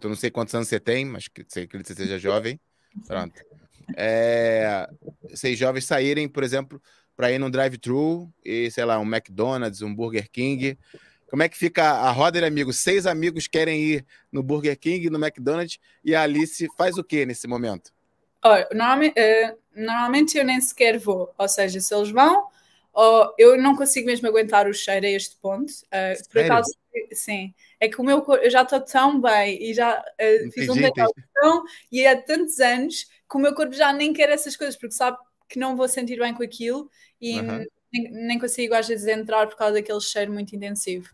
eu não sei quantos anos você tem, mas sei que você seja jovem. Pronto. É, seis jovens saírem, por exemplo, para ir num drive-thru e, sei lá, um McDonald's, um Burger King. Como é que fica a roda de amigos? Seis amigos querem ir no Burger King, no McDonald's, e a Alice faz o que nesse momento? Olha, normalmente, uh, normalmente eu nem sequer vou. Ou seja, se eles vão, eu não consigo mesmo aguentar o cheiro a este ponto. Uh, por acaso, sim é que o meu corpo, eu já estou tão bem e já uh, fiz um decalção e há tantos anos que o meu corpo já nem quer essas coisas porque sabe que não vou sentir bem com aquilo e uhum. nem, nem, consigo às vezes entrar por causa daquele cheiro muito intensivo.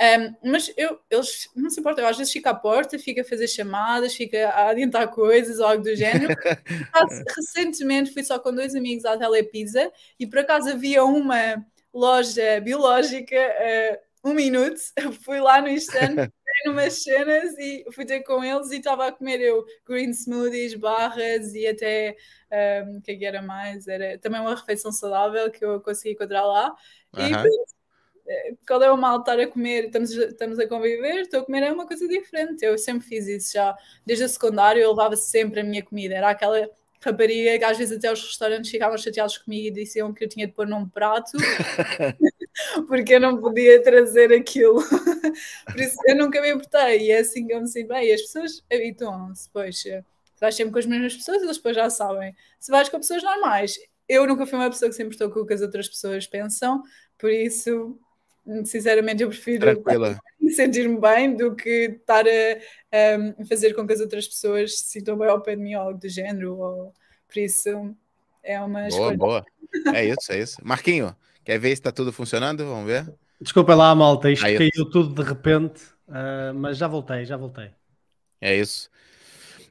Um, mas eu, eles não se importam, eu às vezes fico à porta, fico a fazer chamadas, fico a adiantar coisas ou algo do género. Recentemente fui só com dois amigos à Telepizza e por acaso havia uma loja biológica, uh, um minuto, fui lá no instante numas cenas e fui ter com eles e estava a comer eu green smoothies, barras e até um, o que, é que era mais? Era também uma refeição saudável que eu consegui encontrar lá. Uhum. E qual é o mal estar a comer? Estamos, estamos a conviver, estou a comer é uma coisa diferente. Eu sempre fiz isso já. Desde a secundária eu levava sempre a minha comida. Era aquela rapariga que às vezes até os restaurantes ficavam chateados comigo e diziam que eu tinha de pôr num prato porque eu não podia trazer aquilo. Por isso eu nunca me importei e é assim que eu me sinto bem. E as pessoas habituam-se, pois. Vais sempre com as mesmas pessoas, eles depois já sabem. Se vais com pessoas normais, eu nunca fui uma pessoa que sempre estou com o que as outras pessoas pensam, por isso, sinceramente, eu prefiro sentir-me bem do que estar a, a, fazer com que as outras pessoas se sintam bem ao pé de mim ou algo do género. Ou, por isso, é uma boa, escolha. Boa, É isso, é isso. Marquinho, quer ver se está tudo funcionando? Vamos ver. Desculpa lá, malta, isto Aí caiu tudo de repente, uh, mas já voltei, já voltei. É isso.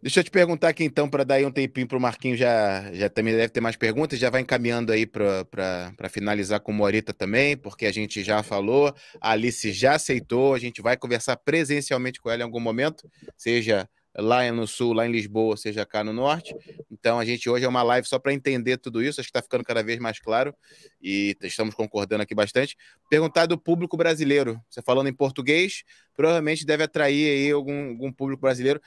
Deixa eu te perguntar aqui então, para dar um tempinho para o Marquinho, já, já também deve ter mais perguntas, já vai encaminhando aí para finalizar com o Morita também, porque a gente já falou, a Alice já aceitou, a gente vai conversar presencialmente com ela em algum momento, seja lá no sul, lá em Lisboa, seja cá no norte. Então a gente hoje é uma live só para entender tudo isso, acho que está ficando cada vez mais claro e estamos concordando aqui bastante. Perguntar do público brasileiro, você falando em português, provavelmente deve atrair aí algum, algum público brasileiro,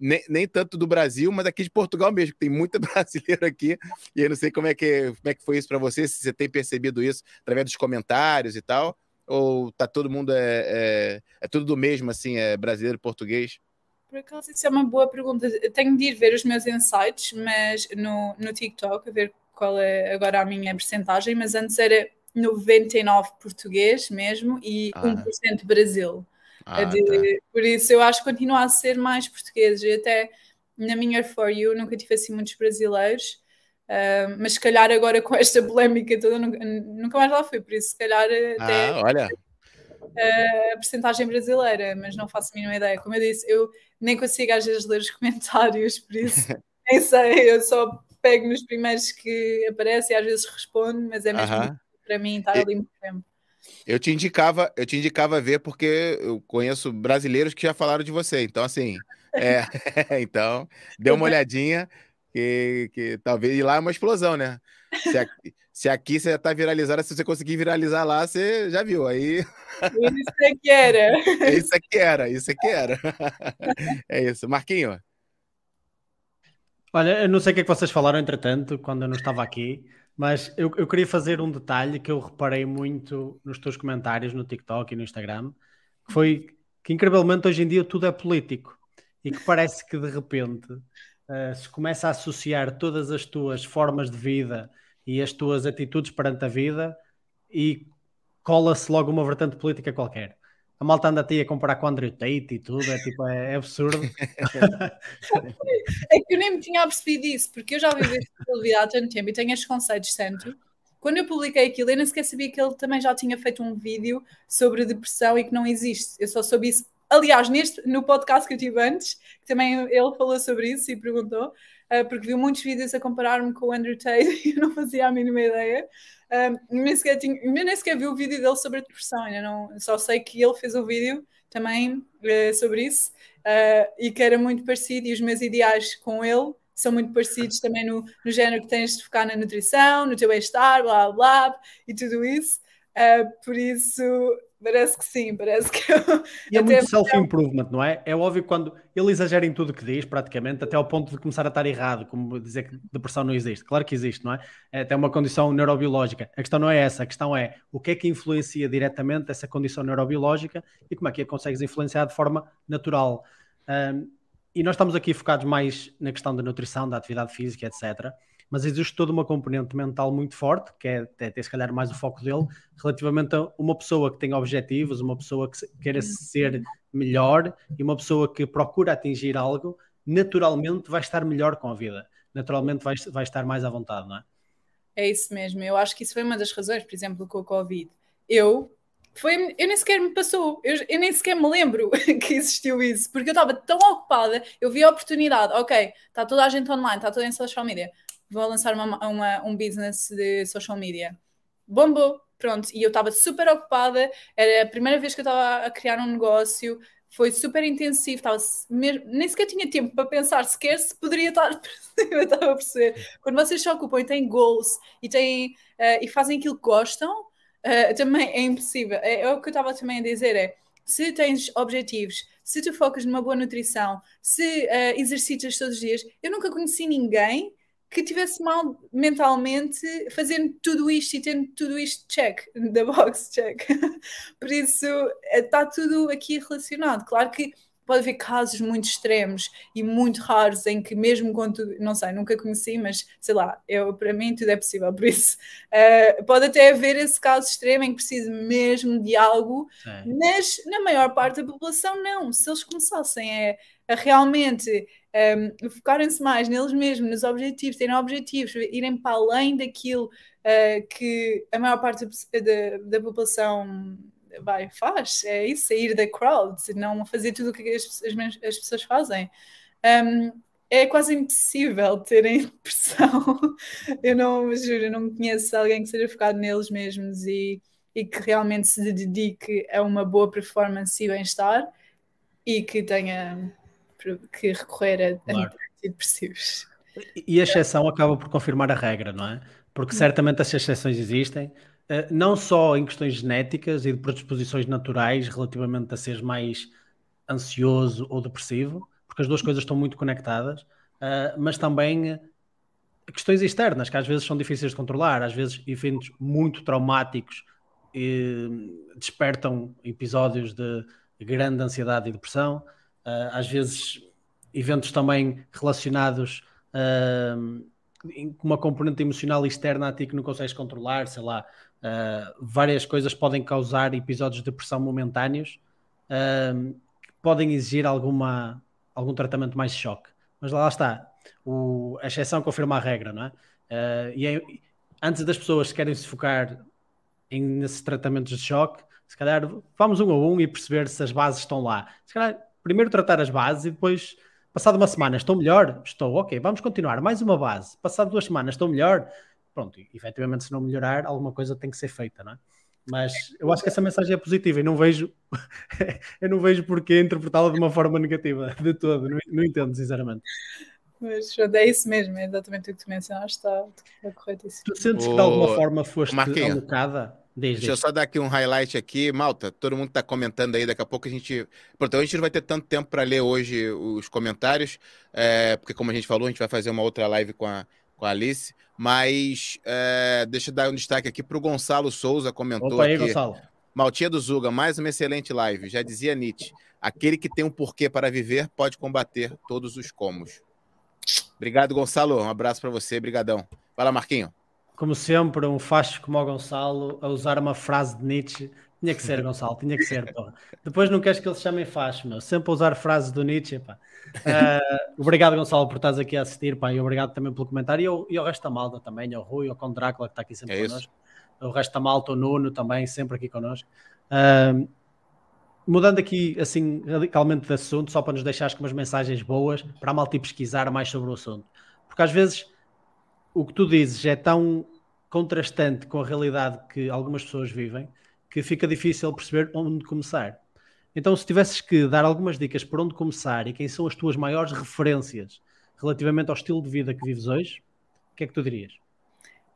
nem, nem, tanto do Brasil, mas aqui de Portugal mesmo, que tem muita brasileira aqui, e eu não sei como é que, como é que foi isso para você, se você tem percebido isso através dos comentários e tal, ou tá todo mundo é, é, é tudo do mesmo, assim, é brasileiro, português? Por acaso, isso é uma boa pergunta. Eu tenho de ir ver os meus insights, mas no, no TikTok, a ver qual é agora a minha percentagem, mas antes era 99 português mesmo e ah. 1% Brasil. Ah, de, tá. Por isso eu acho que continua a ser mais português. E até na minha For You nunca tive assim muitos brasileiros. Uh, mas se calhar agora com esta polémica toda nunca, nunca mais lá fui, por isso se calhar até ah, olha a percentagem brasileira, mas não faço a mínima ideia. Como eu disse, eu nem consigo às vezes ler os comentários, por isso nem sei, eu só pego nos primeiros que aparecem e às vezes respondo, mas é mesmo uh -huh. para mim estar ali muito tempo. Eu te indicava, eu te indicava ver porque eu conheço brasileiros que já falaram de você. Então, assim, é, então, dê uma olhadinha que, que talvez ir lá é uma explosão, né? Se se aqui você já tá viralizada, se você conseguir viralizar lá, você já viu. Aí. Isso é que era. Isso é que era, isso é que era. É isso. Marquinho. Olha, eu não sei o que é que vocês falaram, entretanto, quando eu não estava aqui, mas eu, eu queria fazer um detalhe que eu reparei muito nos teus comentários no TikTok e no Instagram, que foi que incrivelmente hoje em dia tudo é político e que parece que de repente uh, se começa a associar todas as tuas formas de vida e as tuas atitudes perante a vida e cola-se logo uma vertente política qualquer. A malta anda a comparar com o Andrew Tate e tudo, é tipo, é, é absurdo. é que eu nem me tinha percebido isso, porque eu já vivi há tanto tempo e tenho estes conceitos tanto. Quando eu publiquei aquilo, eu nem sequer sabia que ele também já tinha feito um vídeo sobre depressão e que não existe. Eu só soube isso, aliás, neste, no podcast que eu tive antes, também ele falou sobre isso e perguntou porque viu muitos vídeos a comparar-me com o Andrew Tate e eu não fazia a mínima ideia. Uh, nem, sequer tinha, nem sequer vi o vídeo dele sobre a depressão, ainda não, só sei que ele fez um vídeo também uh, sobre isso e que era muito parecido e os meus ideais com ele são muito parecidos também no, no género que tens de focar na nutrição, no teu bem-estar, blá blá e tudo isso. Uh, por isso, Parece que sim, parece que. E é muito self-improvement, não é? É óbvio quando ele exagera em tudo o que diz, praticamente, até ao ponto de começar a estar errado, como dizer que depressão não existe. Claro que existe, não é? É até uma condição neurobiológica. A questão não é essa, a questão é o que é que influencia diretamente essa condição neurobiológica e como é que a consegues influenciar de forma natural. Um, e nós estamos aqui focados mais na questão da nutrição, da atividade física, etc mas existe toda uma componente mental muito forte, que é até se calhar mais o foco dele, relativamente a uma pessoa que tem objetivos, uma pessoa que queira ser melhor e uma pessoa que procura atingir algo, naturalmente vai estar melhor com a vida, naturalmente vai, vai estar mais à vontade, não é? É isso mesmo, eu acho que isso foi uma das razões, por exemplo, com o Covid. Eu foi, eu nem sequer me passou, eu, eu nem sequer me lembro que existiu isso, porque eu estava tão ocupada, eu vi a oportunidade, ok, está toda a gente online, está toda em social media, vou lançar uma, uma, um business de social media. Bombou, pronto, e eu estava super ocupada, era a primeira vez que eu estava a criar um negócio, foi super intensivo, estava nem sequer tinha tempo para pensar sequer se poderia estar eu estava a perceber. Quando vocês se ocupam e têm goals e, têm, uh, e fazem aquilo que gostam, uh, também é impossível. É, é, o que eu estava também a dizer, é se tens objetivos, se tu focas numa boa nutrição, se uh, exercitas todos os dias, eu nunca conheci ninguém que tivesse mal mentalmente fazendo tudo isto e tendo tudo isto check, da box check. Por isso está tudo aqui relacionado. Claro que pode haver casos muito extremos e muito raros em que mesmo quando não sei, nunca conheci, mas sei lá, eu, para mim tudo é possível, por isso uh, pode até haver esse caso extremo em que precisa mesmo de algo, Sim. mas na maior parte da população não, se eles começassem a, a realmente um, focarem-se mais neles mesmos, nos objetivos, terem objetivos, irem para além daquilo uh, que a maior parte da, da, população vai, faz, é isso, sair da crowd, não fazer tudo o que as, as, as pessoas fazem. Um, é quase impossível terem pressão. eu não, juro, eu não conheço alguém que seja focado neles mesmos e, e que realmente se dedique a uma boa performance e bem-estar e que tenha que recorrer a claro. antidepressivos. E a exceção acaba por confirmar a regra, não é? Porque certamente as exceções existem, eh, não só em questões genéticas e de predisposições naturais relativamente a seres mais ansioso ou depressivo, porque as duas coisas estão muito conectadas, eh, mas também questões externas que às vezes são difíceis de controlar, às vezes eventos muito traumáticos despertam episódios de grande ansiedade e depressão. Uh, às vezes eventos também relacionados uh, com uma componente emocional externa a ti que não consegues controlar, sei lá, uh, várias coisas podem causar episódios de depressão momentâneos que podem exigir alguma, algum tratamento mais de choque. Mas lá está, o, a exceção confirma a regra, não é? e é, antes das pessoas querem se focar em, nesses tratamentos de choque, se calhar vamos um a um e perceber se as bases estão lá. Se calhar primeiro tratar as bases e depois, passado uma semana, estou melhor? Estou, ok, vamos continuar. Mais uma base. Passado duas semanas, estou melhor? Pronto, e, efetivamente, se não melhorar, alguma coisa tem que ser feita, não é? Mas eu acho que essa mensagem é positiva e não vejo, eu não vejo porque interpretá-la de uma forma negativa, de todo, não, não entendo, sinceramente. Mas é isso mesmo, é exatamente o que tu mencionaste, está, está corretíssimo. Tu sentes que de alguma forma foste Marquinhos. alocada Desde Deixa eu só dar aqui um highlight aqui, Malta. Todo mundo está comentando aí, daqui a pouco a gente. Portanto, a gente não vai ter tanto tempo para ler hoje os comentários, é, porque, como a gente falou, a gente vai fazer uma outra live com a, com a Alice. Mas é, deixa eu dar um destaque aqui para o Gonçalo Souza, comentou Opa aí, aqui. Gonçalo. Maltinha do Zuga, mais uma excelente live. Já dizia Nietzsche: aquele que tem um porquê para viver pode combater todos os comos. Obrigado, Gonçalo. Um abraço para você. Brigadão. Fala, Marquinho como sempre, um facho como o Gonçalo a usar uma frase de Nietzsche. Tinha que ser, Gonçalo, tinha que ser. Porra. Depois não queres que eles chamem facho, meu. Sempre a usar frases do Nietzsche. Pá. Uh, obrigado, Gonçalo, por estás aqui a assistir. Pá, e obrigado também pelo comentário. E, ao, e ao resto da malta também, ao Rui, ao Condrácula, que está aqui sempre é connosco. O resto da malta, o Nuno também, sempre aqui connosco. Uh, mudando aqui, assim, radicalmente de assunto, só para nos deixar com umas mensagens boas, para a malta pesquisar mais sobre o assunto. Porque às vezes o que tu dizes é tão contrastante com a realidade que algumas pessoas vivem que fica difícil perceber onde começar. Então, se tivesses que dar algumas dicas por onde começar e quem são as tuas maiores referências relativamente ao estilo de vida que vives hoje, o que é que tu dirias?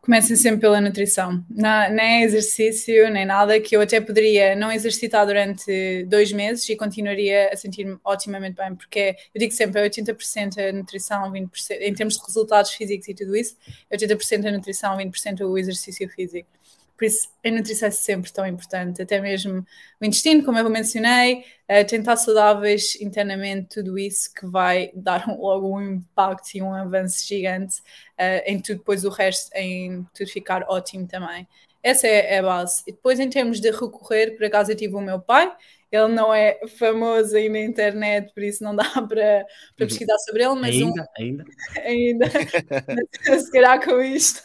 Comecem sempre pela nutrição. Nem exercício, nem nada, que eu até poderia não exercitar durante dois meses e continuaria a sentir-me otimamente bem, porque eu digo sempre, é 80% a nutrição, 20%, em termos de resultados físicos e tudo isso, 80% a nutrição, 20% o exercício físico. Por isso, a nutrição é sempre tão importante, até mesmo o intestino, como eu mencionei, uh, tentar saudáveis internamente, tudo isso que vai dar um, logo um impacto e um avanço gigante uh, em tudo, depois o resto, em tudo ficar ótimo também. Essa é, é a base. E depois, em termos de recorrer, por acaso eu tive o meu pai, ele não é famoso aí na internet, por isso não dá para, para uhum. pesquisar sobre ele, mas ainda, um... ainda, ainda, se calhar com isto.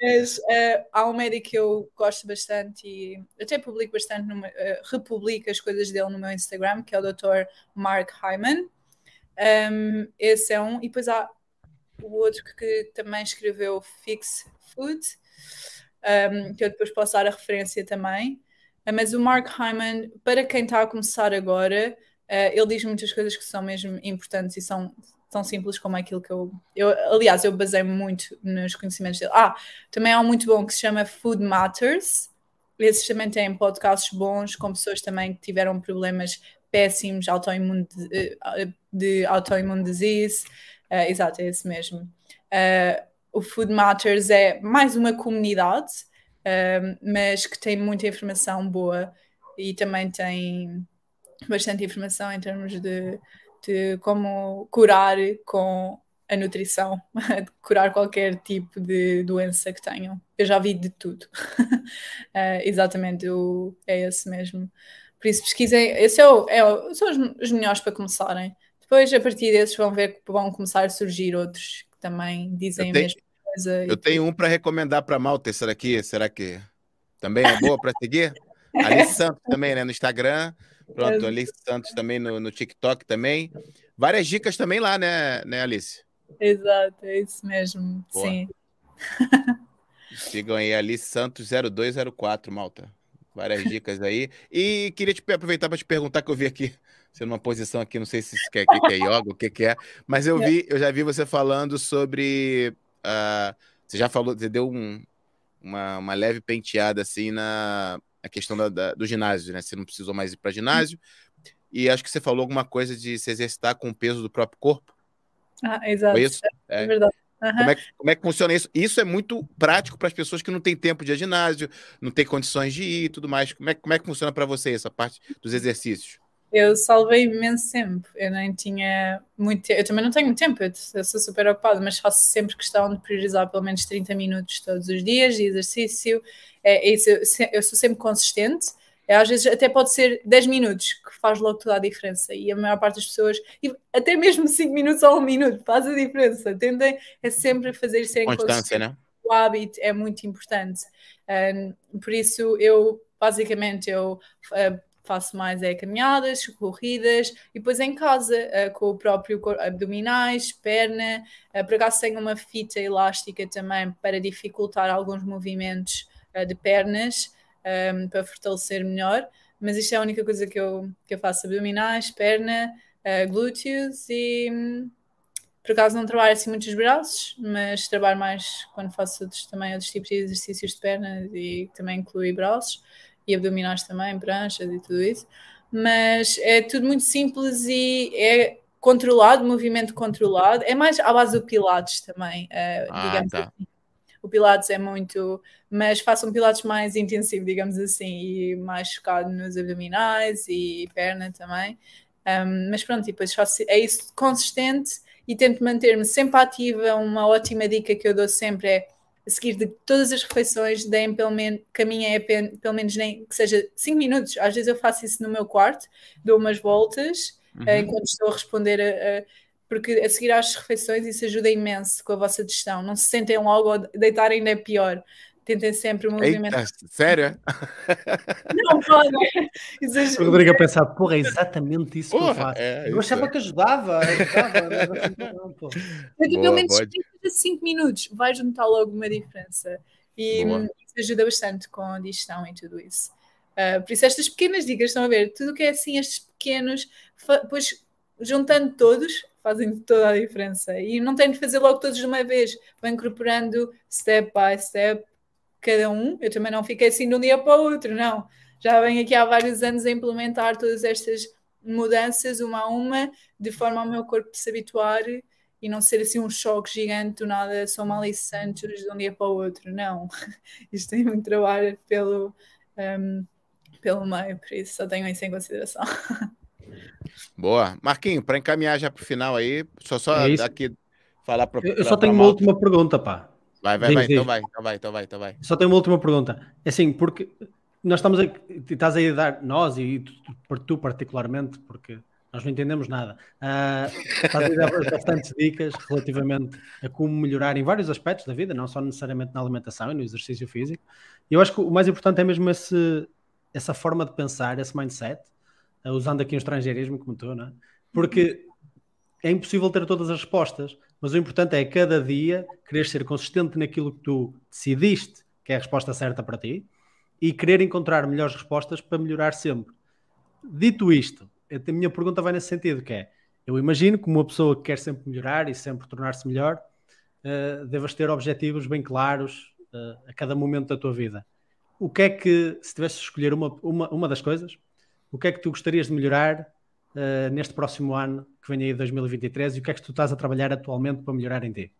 mas uh, há um médico que eu gosto bastante e até publico bastante, numa, uh, republico as coisas dele no meu Instagram, que é o Dr. Mark Hyman. Um, esse é um, e depois há o outro que também escreveu Fix Food, um, que eu depois posso dar a referência também. Uh, mas o Mark Hyman, para quem está a começar agora, uh, ele diz muitas coisas que são mesmo importantes e são tão simples como aquilo que eu, eu aliás, eu basei muito nos conhecimentos dele. Ah, também há um muito bom que se chama Food Matters. Esses também têm podcasts bons com pessoas também que tiveram problemas péssimos autoimune de, eh, de disease. Uh, exato, é esse mesmo. Uh, o Food Matters é mais uma comunidade, mas que tem muita informação boa e também tem bastante informação em termos de, de como curar com a nutrição, curar qualquer tipo de doença que tenham. Eu já vi de tudo. uh, exatamente, o, é esse mesmo. Por isso, pesquisem. Esse é o, é o, são os, os melhores para começarem. Depois, a partir desses, vão ver que vão começar a surgir outros que também dizem a mesma coisa. Eu tenho um para recomendar para Malta. Será que, será que também é boa para seguir? Alice Santos também, né? No Instagram. Pronto, é. Alice Santos também no, no TikTok também. Várias dicas também lá, né, né Alice? Exato, é isso mesmo. Boa. Sim. Sigam aí Alice Santos 0204, Malta. Várias dicas aí. E queria te aproveitar para te perguntar que eu vi aqui você numa posição aqui, não sei se isso quer, que, que é yoga, o que, que é, mas eu vi, eu já vi você falando sobre. Uh, você já falou, você deu um, uma, uma leve penteada assim na, na questão da, da, do ginásio, né? Você não precisou mais ir para ginásio. E acho que você falou alguma coisa de se exercitar com o peso do próprio corpo. Ah, exato. Foi isso? É, é verdade. Uhum. Como, é, como, é, que funciona isso? Isso é muito prático para as pessoas que não têm tempo de ir ginásio, não têm condições de ir e tudo mais. Como é, como é que funciona para você essa parte dos exercícios? Eu salvei imenso tempo. Eu nem tinha muito tempo. Eu também não tenho muito tempo, eu sou super ocupada, mas faço sempre questão de priorizar pelo menos 30 minutos todos os dias de exercício. É, é isso, eu sou sempre consistente. É, às vezes até pode ser 10 minutos que faz logo toda a diferença. E a maior parte das pessoas, até mesmo 5 minutos ou 1 minuto, faz a diferença. Tendem é sempre fazer serem Constância, né? O hábito é muito importante. Um, por isso, eu basicamente eu uh, faço mais é caminhadas, corridas e depois em casa uh, com o próprio abdominais, perna. Uh, por acaso tenho uma fita elástica também para dificultar alguns movimentos uh, de pernas um, ehm, para fortalecer melhor. Mas isto é a única coisa que eu, que eu faço: abdominais, perna, glúteos e. Um, por acaso não trabalho assim muitos braços, mas trabalho mais quando faço outros, também outros tipos de exercícios de pernas e também inclui braços e abdominais também, pranchas e tudo isso. Mas é tudo muito simples e é controlado, movimento controlado. É mais à base do Pilates também, uh, ah, digamos tá. assim. O Pilates é muito, mas faço um Pilates mais intensivo, digamos assim, e mais focado nos abdominais e perna também. Um, mas pronto, depois faço, é isso consistente e tento manter-me sempre ativa. Uma ótima dica que eu dou sempre é a seguir de todas as refeições, deem pelo menos, caminhem pelo menos nem que seja 5 minutos. Às vezes eu faço isso no meu quarto, dou umas voltas uhum. uh, enquanto estou a responder a, a, porque a seguir às refeições isso ajuda imenso com a vossa digestão. Não se sentem logo ou deitar ainda é pior. Tentem sempre o movimento. Eita, sério? Não, pode. O Rodrigo a pensar, porra, é exatamente isso porra, que eu faço. É, eu achava que ajudava. ajudava assim, pelo menos 5 minutos, vais notar logo uma diferença. E Boa. isso ajuda bastante com a digestão e tudo isso. Uh, por isso, estas pequenas dicas, estão a ver, tudo o que é assim, estes pequenos, depois juntando todos, fazem toda a diferença. E não tenho de fazer logo todos de uma vez, vou incorporando step by step cada um. Eu também não fiquei assim de um dia para o outro, não. Já venho aqui há vários anos a implementar todas estas mudanças, uma a uma, de forma ao meu corpo se habituar e não ser assim um choque gigante do nada, sou uma Alice Santos de um dia para o outro. Não. Isto tem muito trabalho pelo, um, pelo meio, por isso só tenho isso em consideração. Boa. Marquinho, para encaminhar já para o final aí, só, só é aqui falar para. Eu só tenho uma última pergunta, pá. Vai, vai, vai, então vai, então vai, então vai, então vai. Só tenho uma última pergunta. É assim, porque nós estamos a, estás a dar, nós e tu, tu particularmente, porque nós não entendemos nada. Uh, estás a dar bastantes dicas relativamente a como melhorar em vários aspectos da vida, não só necessariamente na alimentação e no exercício físico. E eu acho que o mais importante é mesmo esse, essa forma de pensar, esse mindset, uh, usando aqui um estrangeirismo como tu, não é? Porque é impossível ter todas as respostas, mas o importante é cada dia querer ser consistente naquilo que tu decidiste que é a resposta certa para ti e querer encontrar melhores respostas para melhorar sempre. Dito isto, a minha pergunta vai nesse sentido, que é, eu imagino que uma pessoa que quer sempre melhorar e sempre tornar-se melhor, uh, devas ter objetivos bem claros uh, a cada momento da tua vida. O que é que, se tivesse de escolher uma, uma, uma das coisas, o que é que tu gostarias de melhorar uh, neste próximo ano que vem aí 2023 e o que é que tu estás a trabalhar atualmente para melhorar em ti?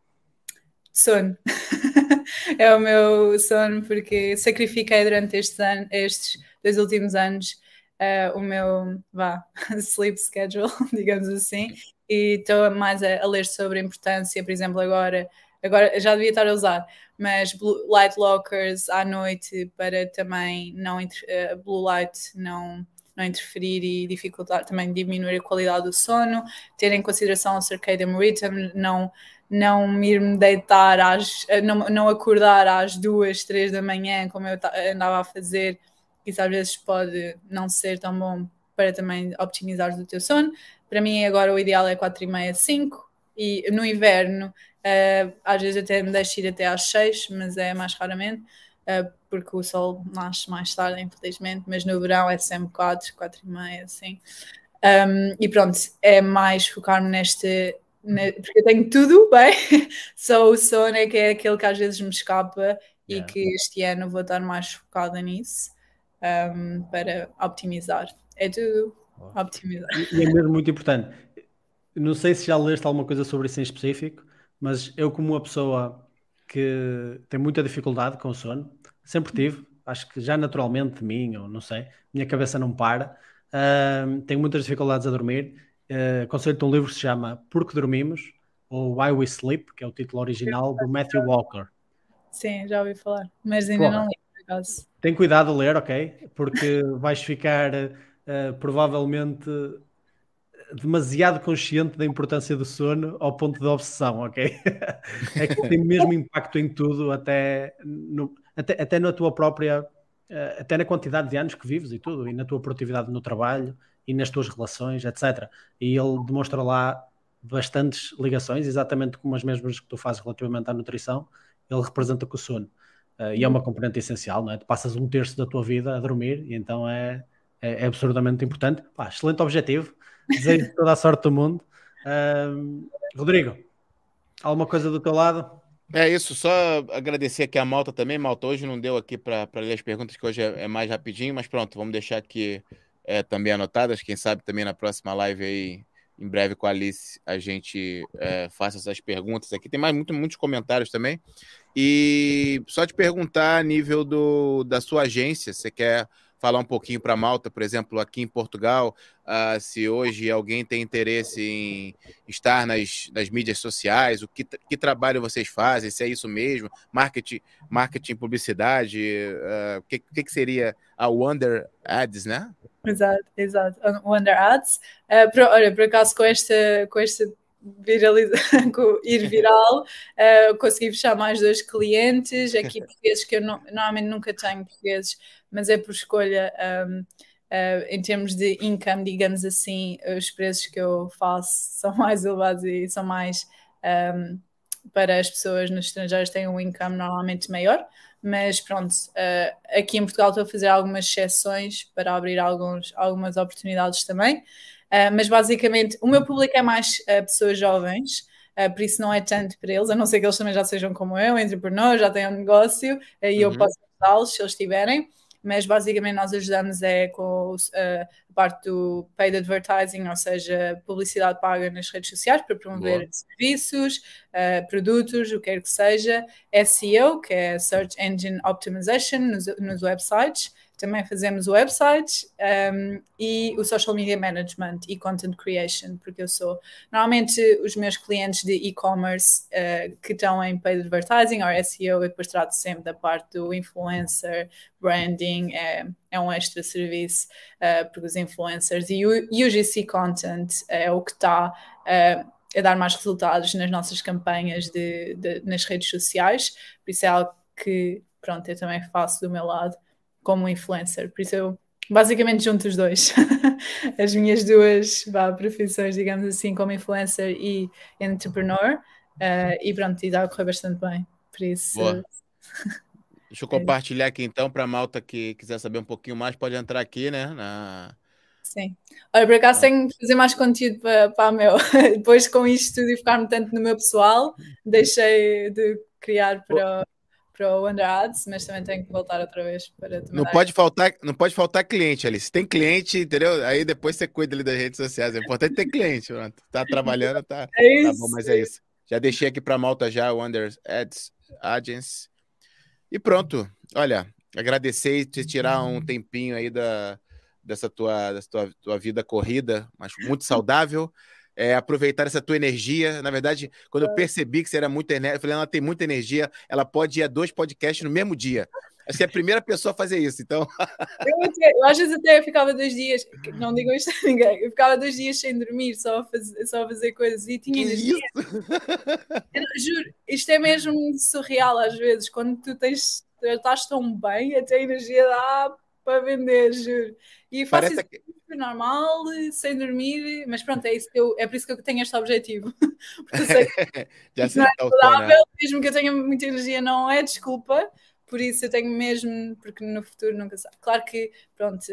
Sono. é o meu sono, porque sacrifiquei durante estes, estes dois últimos anos uh, o meu vá, sleep schedule, digamos assim, e estou mais a, a, ler sobre a importância, por exemplo, agora, agora já devia estar a usar, mas blue, light lockers à noite para também não uh, blue light não não interferir e dificultar também diminuir a qualidade do sono, ter em consideração o circadian rhythm, não não me ir me deitar às, eh, não, não acordar às duas, três da manhã como eu andava a fazer, isso às vezes pode não ser tão bom para também optimizar o teu sono. Para mim agora o ideal é quatro e meia, cinco e no inverno uh, às vezes até me deixo ir até às seis, mas é mais raramente. Uh, porque o sol nasce mais tarde, infelizmente, mas no verão é sempre quatro, quatro e meia, assim. Um, e pronto, é mais focar-me neste, porque eu tenho tudo bem, só o sono é que é aquele que às vezes me escapa e yeah. que este ano vou estar mais focada nisso um, para optimizar. É tudo optimizar. E, e é mesmo muito importante. Não sei se já leste alguma coisa sobre isso em específico, mas eu, como uma pessoa que tem muita dificuldade com o sono, sempre tive, acho que já naturalmente de mim, ou não sei, minha cabeça não para, uh, tenho muitas dificuldades a dormir uh, aconselho-te um livro que se chama Porque Dormimos, ou Why We Sleep, que é o título original do Matthew Walker. Sim, já ouvi falar, mas ainda Pô, não li, por acaso. Tem cuidado a ler, ok? Porque vais ficar uh, provavelmente demasiado consciente da importância do sono ao ponto de obsessão, ok? é que tem mesmo impacto em tudo, até, no, até, até na tua própria, uh, até na quantidade de anos que vives e tudo, e na tua produtividade no trabalho, e nas tuas relações, etc. E ele demonstra lá bastantes ligações, exatamente como as mesmas que tu fazes relativamente à nutrição, ele representa com o sono. Uh, e é uma componente essencial, não é? Tu passas um terço da tua vida a dormir e então é, é, é absurdamente importante. Pá, excelente objetivo, desejo toda a sorte do mundo. Uh, Rodrigo, alguma coisa do teu lado? É isso, só agradecer aqui a Malta também. Malta, hoje não deu aqui para ler as perguntas, que hoje é, é mais rapidinho, mas pronto, vamos deixar aqui é, também anotadas. Quem sabe também na próxima live aí, em breve com a Alice, a gente é, faça essas perguntas aqui. Tem mais muito, muitos comentários também. E só te perguntar a nível do, da sua agência, você quer falar um pouquinho para Malta, por exemplo, aqui em Portugal, uh, se hoje alguém tem interesse em estar nas, nas mídias sociais, o que, que trabalho vocês fazem, se é isso mesmo, marketing, marketing publicidade, uh, o que, que, que seria a Wonder Ads, né? Exato, exato. Wonder Ads. Uh, por, olha, por acaso com esta, com esta viraliza, ir viral, uh, consegui fechar mais dois clientes, aqui portugueses que eu não, normalmente nunca tenho portugueses, mas é por escolha um, uh, ah, em termos de income, digamos assim, os preços que eu faço são mais elevados e são mais um, para as pessoas nos estrangeiros têm um income normalmente maior, mas pronto, uh, aqui em Portugal estou a fazer algumas exceções para abrir alguns, algumas oportunidades também. Uh, mas basicamente o meu público é mais uh, pessoas jovens, uh, por isso não é tanto para eles, a não ser que eles também já sejam como eu, entrepreneurs, já tenham um negócio, e uhum. eu posso ajudá-los se eles tiverem. Mas basicamente nós ajudamos é com a parte do paid advertising, ou seja, publicidade paga nas redes sociais para promover Boa. serviços, produtos, o que quer que seja, SEO, que é Search Engine Optimization nos, nos websites, também fazemos o website um, e o social media management e content creation, porque eu sou normalmente os meus clientes de e-commerce uh, que estão em paid advertising ou SEO, eu depois trato sempre da parte do influencer, branding, é, é um extra serviço uh, os influencers e o UGC content é o que está uh, a dar mais resultados nas nossas campanhas de, de, nas redes sociais, por isso é algo que pronto, eu também faço do meu lado como influencer, por isso eu basicamente junto os dois, as minhas duas bah, profissões, digamos assim, como influencer e entrepreneur, uh, e pronto, e dá a correr bastante bem, por isso... Boa. Deixa eu compartilhar aqui então para a malta que quiser saber um pouquinho mais, pode entrar aqui, né? Na... Sim. Olha, por acaso ah. tenho que fazer mais conteúdo para, para o meu. Depois com isto tudo e ficar-me tanto no meu pessoal, deixei de criar para, para o Under Ads, mas também tenho que voltar outra vez para Não pode faltar, não pode faltar cliente ali. Se tem cliente, entendeu? Aí depois você cuida ali das redes sociais. É importante ter cliente, pronto. Tá trabalhando, tá. É isso. Tá bom, mas é isso. Já deixei aqui para Malta já o Under Ads Agency. E pronto. Olha, agradecer e te tirar um tempinho aí da dessa tua, dessa tua, tua vida corrida, mas muito saudável é, aproveitar essa tua energia. Na verdade, quando eu é. percebi que você era muito energia, eu falei, ela tem muita energia, ela pode ir a dois podcasts no mesmo dia. Acho que é a primeira pessoa a fazer isso, então. eu, eu às vezes até ficava dois dias, não digo isto a ninguém, eu ficava dois dias sem dormir, só a fazer, só a fazer coisas e tinha energia. Eu, juro, isto é mesmo surreal às vezes, quando tu tens, estás tão bem, até a energia dá para vender, juro. E faço isso que... normal, sem dormir, mas pronto, é, isso eu, é por isso que eu tenho este objetivo. Porque eu sei que Já sei não é saudável, mesmo que eu tenha muita energia, não é desculpa. Por isso eu tenho mesmo, porque no futuro nunca sabe. Claro que, pronto,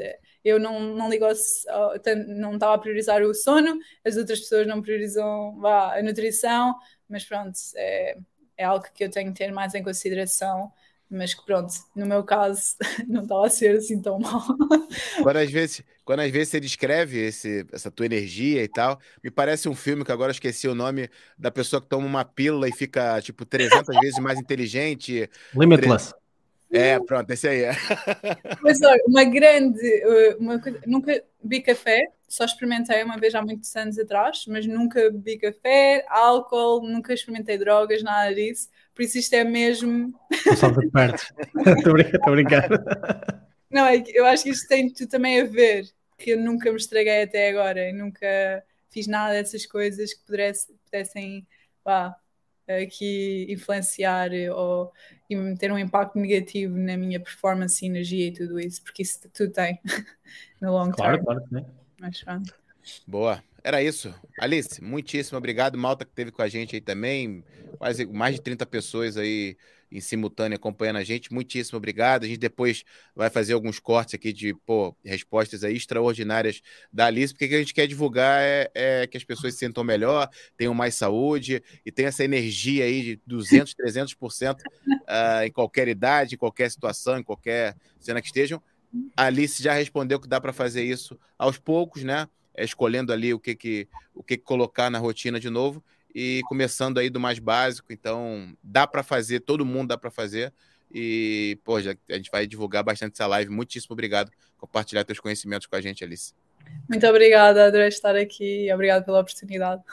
eu não, não ligo, ao, não estava a priorizar o sono, as outras pessoas não priorizam vá, a nutrição, mas pronto, é, é algo que eu tenho que ter mais em consideração mas que pronto, no meu caso não estava a ser assim tão mal. Quando às vezes, quando às vezes você descreve esse, essa tua energia e tal, me parece um filme que agora esqueci o nome da pessoa que toma uma pílula e fica tipo 300 vezes mais inteligente. Limitless. É, pronto, esse aí é. Mas olha, uma grande, uh, uma coisa, nunca bebi café, só experimentei uma vez há muitos anos atrás, mas nunca bebi café, álcool, nunca experimentei drogas, nada disso. Por isso isto é mesmo. Só de perto. Estou a brincar. Não, é eu acho que isto tem tudo também a ver, que eu nunca me estraguei até agora, e nunca fiz nada dessas coisas que pudesse, pudessem aqui influenciar ou ter um impacto negativo na minha performance, energia e tudo isso, porque isso tudo tem no longo claro, Claro, claro. Boa. Era isso. Alice, muitíssimo obrigado. Malta que teve com a gente aí também. Quase mais de 30 pessoas aí em simultâneo acompanhando a gente. Muitíssimo obrigado. A gente depois vai fazer alguns cortes aqui de pô, respostas aí extraordinárias da Alice, porque o que a gente quer divulgar é, é, que as pessoas se sintam melhor, tenham mais saúde e tenham essa energia aí de 200, 300% uh, em qualquer idade, em qualquer situação, em qualquer cena que estejam. A Alice já respondeu que dá para fazer isso aos poucos, né? É, escolhendo ali o que, que, o que, que colocar na rotina de novo e começando aí do mais básico. Então, dá para fazer, todo mundo dá para fazer. E, pô, já, a gente vai divulgar bastante essa live. Muitíssimo obrigado por compartilhar teus conhecimentos com a gente, Alice. Muito obrigada, adorei estar aqui. Obrigado pela oportunidade.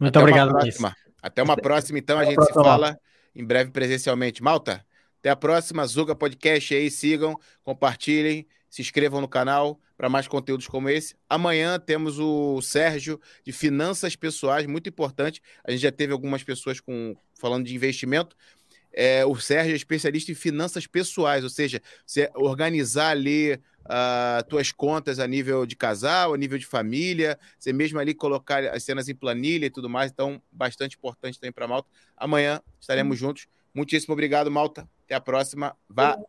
Muito até obrigado, uma Até uma próxima, então. A gente se fala em breve presencialmente. Malta, até a próxima. Zuga Podcast aí. Sigam, compartilhem, se inscrevam no canal para mais conteúdos como esse. Amanhã temos o Sérgio de finanças pessoais, muito importante. A gente já teve algumas pessoas com falando de investimento. É, o Sérgio é especialista em finanças pessoais, ou seja, você organizar ali uh, tuas contas a nível de casal, a nível de família, você mesmo ali colocar as cenas em planilha e tudo mais. Então, bastante importante também para Malta. Amanhã estaremos juntos. Muitíssimo obrigado, Malta. Até a próxima. Valeu.